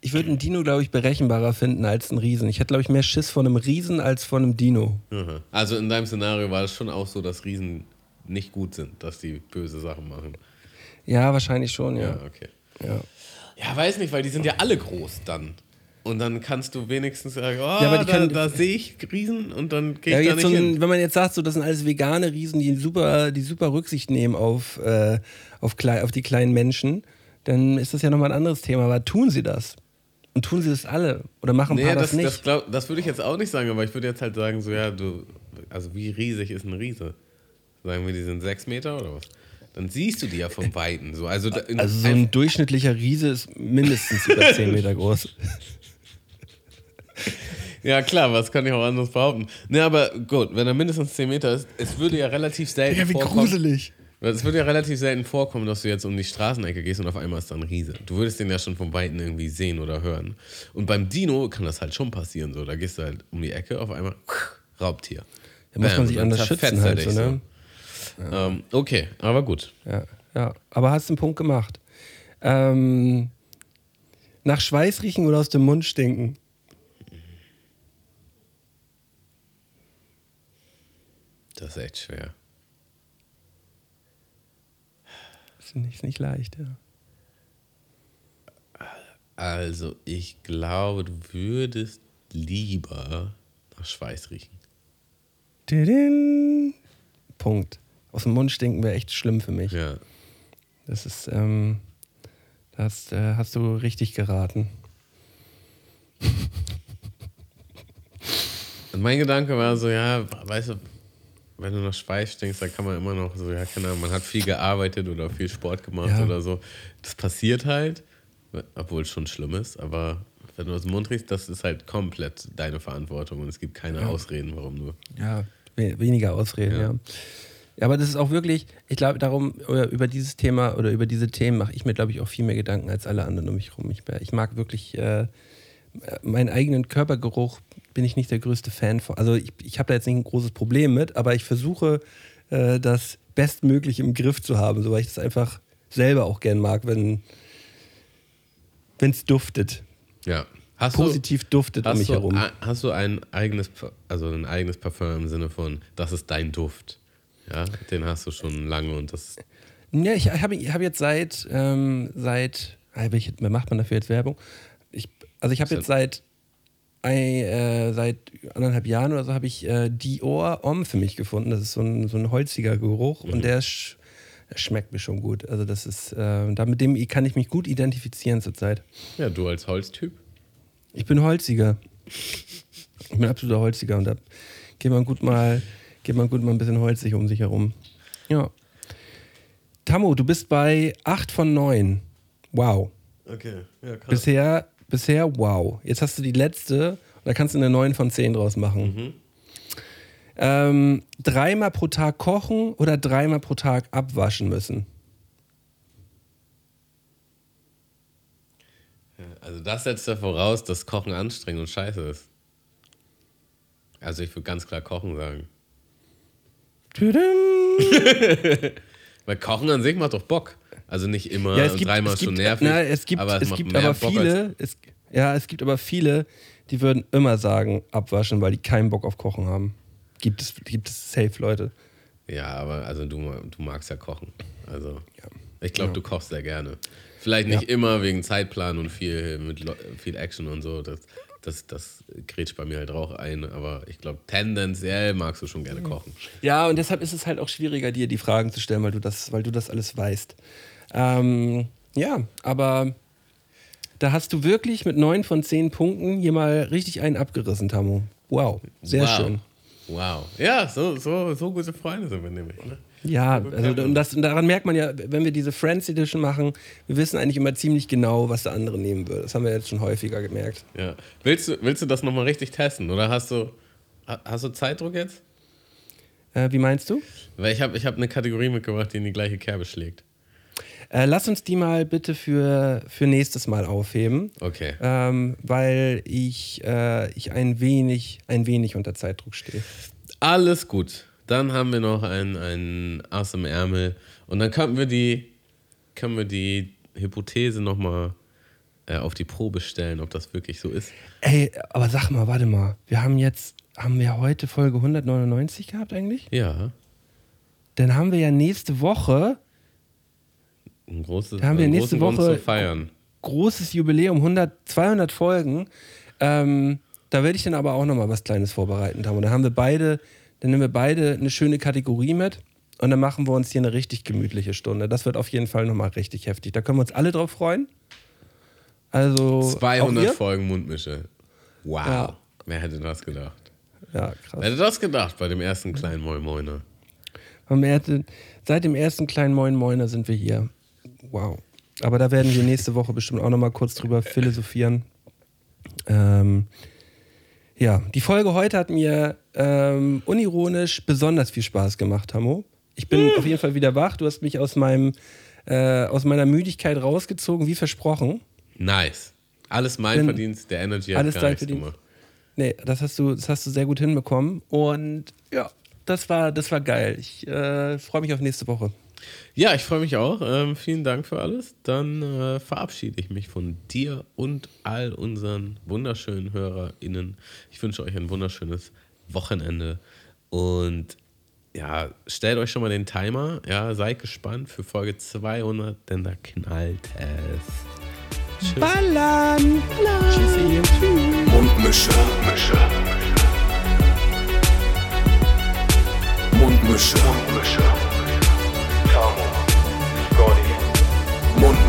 ich würde einen Dino, glaube ich, berechenbarer finden als einen Riesen. Ich hätte, glaube ich, mehr Schiss von einem Riesen als von einem Dino. Aha. Also in deinem Szenario war es schon auch so, dass Riesen nicht gut sind, dass die böse Sachen machen. Ja, wahrscheinlich schon, Ja, ja. okay. ja. Ja, weiß nicht, weil die sind ja alle groß dann. Und dann kannst du wenigstens sagen, oh, aber die da, da sehe ich Riesen und dann gehe Ja, ich da nicht so ein, hin. wenn man jetzt sagt, so, das sind alles vegane Riesen, die super, die super Rücksicht nehmen auf, äh, auf, klei auf die kleinen Menschen, dann ist das ja nochmal ein anderes Thema. Aber tun sie das? Und tun sie das alle? Oder machen Nee, paar das, das, nicht? das, glaub, das würde ich jetzt auch nicht sagen, aber ich würde jetzt halt sagen, so ja, du, also wie riesig ist ein Riese? Sagen wir, die sind sechs Meter oder was? Dann siehst du die ja vom Weiten. So. Also, also so ein durchschnittlicher Riese ist mindestens über 10 Meter groß. [laughs] Ja, klar, was kann ich auch anderes behaupten? Ne, aber gut, wenn er mindestens 10 Meter ist, es würde ja relativ selten vorkommen. Es würde ja relativ selten vorkommen, dass du jetzt um die Straßenecke gehst und auf einmal ist da ein Riese. Du würdest den ja schon von Weitem irgendwie sehen oder hören. Und beim Dino kann das halt schon passieren. So, da gehst du halt um die Ecke, auf einmal Raubtier. Da muss man sich anders schützen halt so, ne? Ähm, okay, aber gut. Ja, ja. Aber hast den Punkt gemacht. Ähm, nach Schweiß riechen oder aus dem Mund stinken? Das ist echt schwer. Ist nicht, ist nicht leicht, ja. Also, ich glaube, du würdest lieber nach Schweiß riechen. Tidin. Punkt. Aus dem Mund stinken wäre echt schlimm für mich. Ja. Das ist, ähm, das äh, hast du richtig geraten. Und mein Gedanke war so, ja, weißt du, wenn du nach Schweiß stinkst, dann kann man immer noch so, ja, keine Ahnung, man hat viel gearbeitet oder viel Sport gemacht Ja. oder so. Das passiert halt, obwohl es schon schlimm ist, aber wenn du aus dem Mund riechst, das ist halt komplett deine Verantwortung und es gibt keine Ausreden, warum du. Ja, we weniger Ausreden, Ja. ja. ja. aber das ist auch wirklich, ich glaube, darum, oder über dieses Thema oder über diese Themen mache ich mir, glaube ich, auch viel mehr Gedanken als alle anderen um mich herum. Ich, ich mag wirklich äh, meinen eigenen Körpergeruch, bin ich nicht der größte Fan von. Also ich, ich habe da jetzt nicht ein großes Problem mit, aber ich versuche, äh, das bestmöglich im Griff zu haben, so weil ich das einfach selber auch gern mag, wenn es duftet. Ja. Hast Positiv duftet du, um hast mich du, herum. Hast du ein eigenes, also ein eigenes Parfum im Sinne von, das ist dein Duft? Ja, den hast du schon lange und das Ja, ich habe ich hab jetzt seit, ähm, seit, ah, wer macht man dafür jetzt Werbung? Also ich habe jetzt seit, ein, äh, seit anderthalb Jahren oder so habe ich äh, Dior Homme für mich gefunden. Das ist so ein, so ein holziger Geruch und der, sch, schmeckt mir schon gut. Also das ist, äh, da mit dem kann ich mich gut identifizieren zurzeit. Ja, du als Holztyp. Ich bin Holziger. Ich bin absoluter Holziger und da geht man gut mal, geht man gut mal ein bisschen holzig um sich herum. Ja. Tammo, du bist bei 8 von 9. Wow. Okay, ja, krass. Bisher, bisher wow. Jetzt hast du die letzte und da kannst du eine 9 von 10 draus machen. Ähm, dreimal pro Tag kochen oder dreimal pro Tag abwaschen müssen? Also das setzt ja voraus, dass Kochen anstrengend und scheiße ist. Also ich würde ganz klar Kochen sagen. [laughs] Weil Kochen an sich macht doch Bock. Also nicht immer Ja, gibt, dreimal schon gibt, nervig. Na, es gibt, aber es, es gibt aber viele, es, ja, es gibt aber viele, die würden immer sagen, abwaschen, weil die keinen Bock auf Kochen haben. Gibt es, gibt es safe Leute. Ja, aber also du, du magst ja kochen. Also ich glaube, Ja. du kochst sehr gerne. Vielleicht nicht immer wegen Zeitplan und viel, mit viel Action und so. Das, das, das grätscht bei mir halt auch ein. Aber ich glaube, tendenziell magst du schon gerne kochen. Ja, und deshalb ist es halt auch schwieriger, dir die Fragen zu stellen, weil du das, weil du das alles weißt. Ähm, ja, aber da hast du wirklich mit neun von zehn Punkten hier mal richtig einen abgerissen, Tamu. Wow, sehr wow. schön. Wow. Ja, so, so, so gute Freunde sind wir nämlich. Ne? Ja, also und, das, und daran merkt man ja, wenn wir diese Friends Edition machen, wir wissen eigentlich immer ziemlich genau, was der andere nehmen würde. Das haben wir jetzt schon häufiger gemerkt. Ja. Willst du, willst du das nochmal richtig testen? Oder hast du, ha- hast du Zeitdruck jetzt? Äh, wie meinst du? Weil ich habe ich hab eine Kategorie mitgebracht, die in die gleiche Kerbe schlägt. Äh, lass uns die mal bitte für, für nächstes Mal aufheben. Okay. Ähm, weil ich, äh, ich ein, wenig, ein wenig unter Zeitdruck stehe. Alles gut. Dann haben wir noch ein, ein Ass im Ärmel. Und dann können wir die, können wir die Hypothese nochmal äh, auf die Probe stellen, ob das wirklich so ist. Ey, aber sag mal, warte mal. Wir haben jetzt, haben wir heute Folge 199 gehabt eigentlich? Ja. Dann haben wir ja nächste Woche Ein großes, Da haben wir nächste Woche- zu feiern. großes Jubiläum, 100, 200 Folgen. Ähm, da werde ich dann aber auch nochmal was Kleines vorbereiten haben. Und dann haben wir beide, dann nehmen wir beide eine schöne Kategorie mit und dann machen wir uns hier eine richtig gemütliche Stunde. Das wird auf jeden Fall nochmal richtig heftig. Da können wir uns alle drauf freuen. Also auch 200 ihr? Folgen Mundmische. Wow. Ja. Wer hätte das gedacht? Ja, Wer krass. hätte das gedacht bei dem ersten kleinen Moin Moiner? Seit dem ersten kleinen Moin Moiner sind wir hier. Wow. Aber da werden wir nächste Woche bestimmt auch nochmal kurz drüber philosophieren. Ähm, ja, die Folge heute hat mir ähm, unironisch besonders viel Spaß gemacht, Hamo. Ich bin auf jeden Fall wieder wach. Du hast mich aus meinem äh, aus meiner Müdigkeit rausgezogen, wie versprochen. Nice. Alles mein Bin- Verdienst, der Energy hat Alles gar dein Verdienst. gemacht. Nee, das hast du, das hast du sehr gut hinbekommen. Und ja, das war, das war geil. Ich äh, freue mich auf nächste Woche. Ja, ich freue mich auch. Ähm, vielen Dank für alles. Dann äh, verabschiede ich mich von dir und all unseren wunderschönen HörerInnen. Ich wünsche euch ein wunderschönes Wochenende und ja, stellt euch schon mal den Timer. Ja, seid gespannt für Folge 200, denn da knallt es. Tschüss. Ballern! Tschüssi. Tschüss. Mundmische. Mische. Mundmische. Mundmische. Mundmische.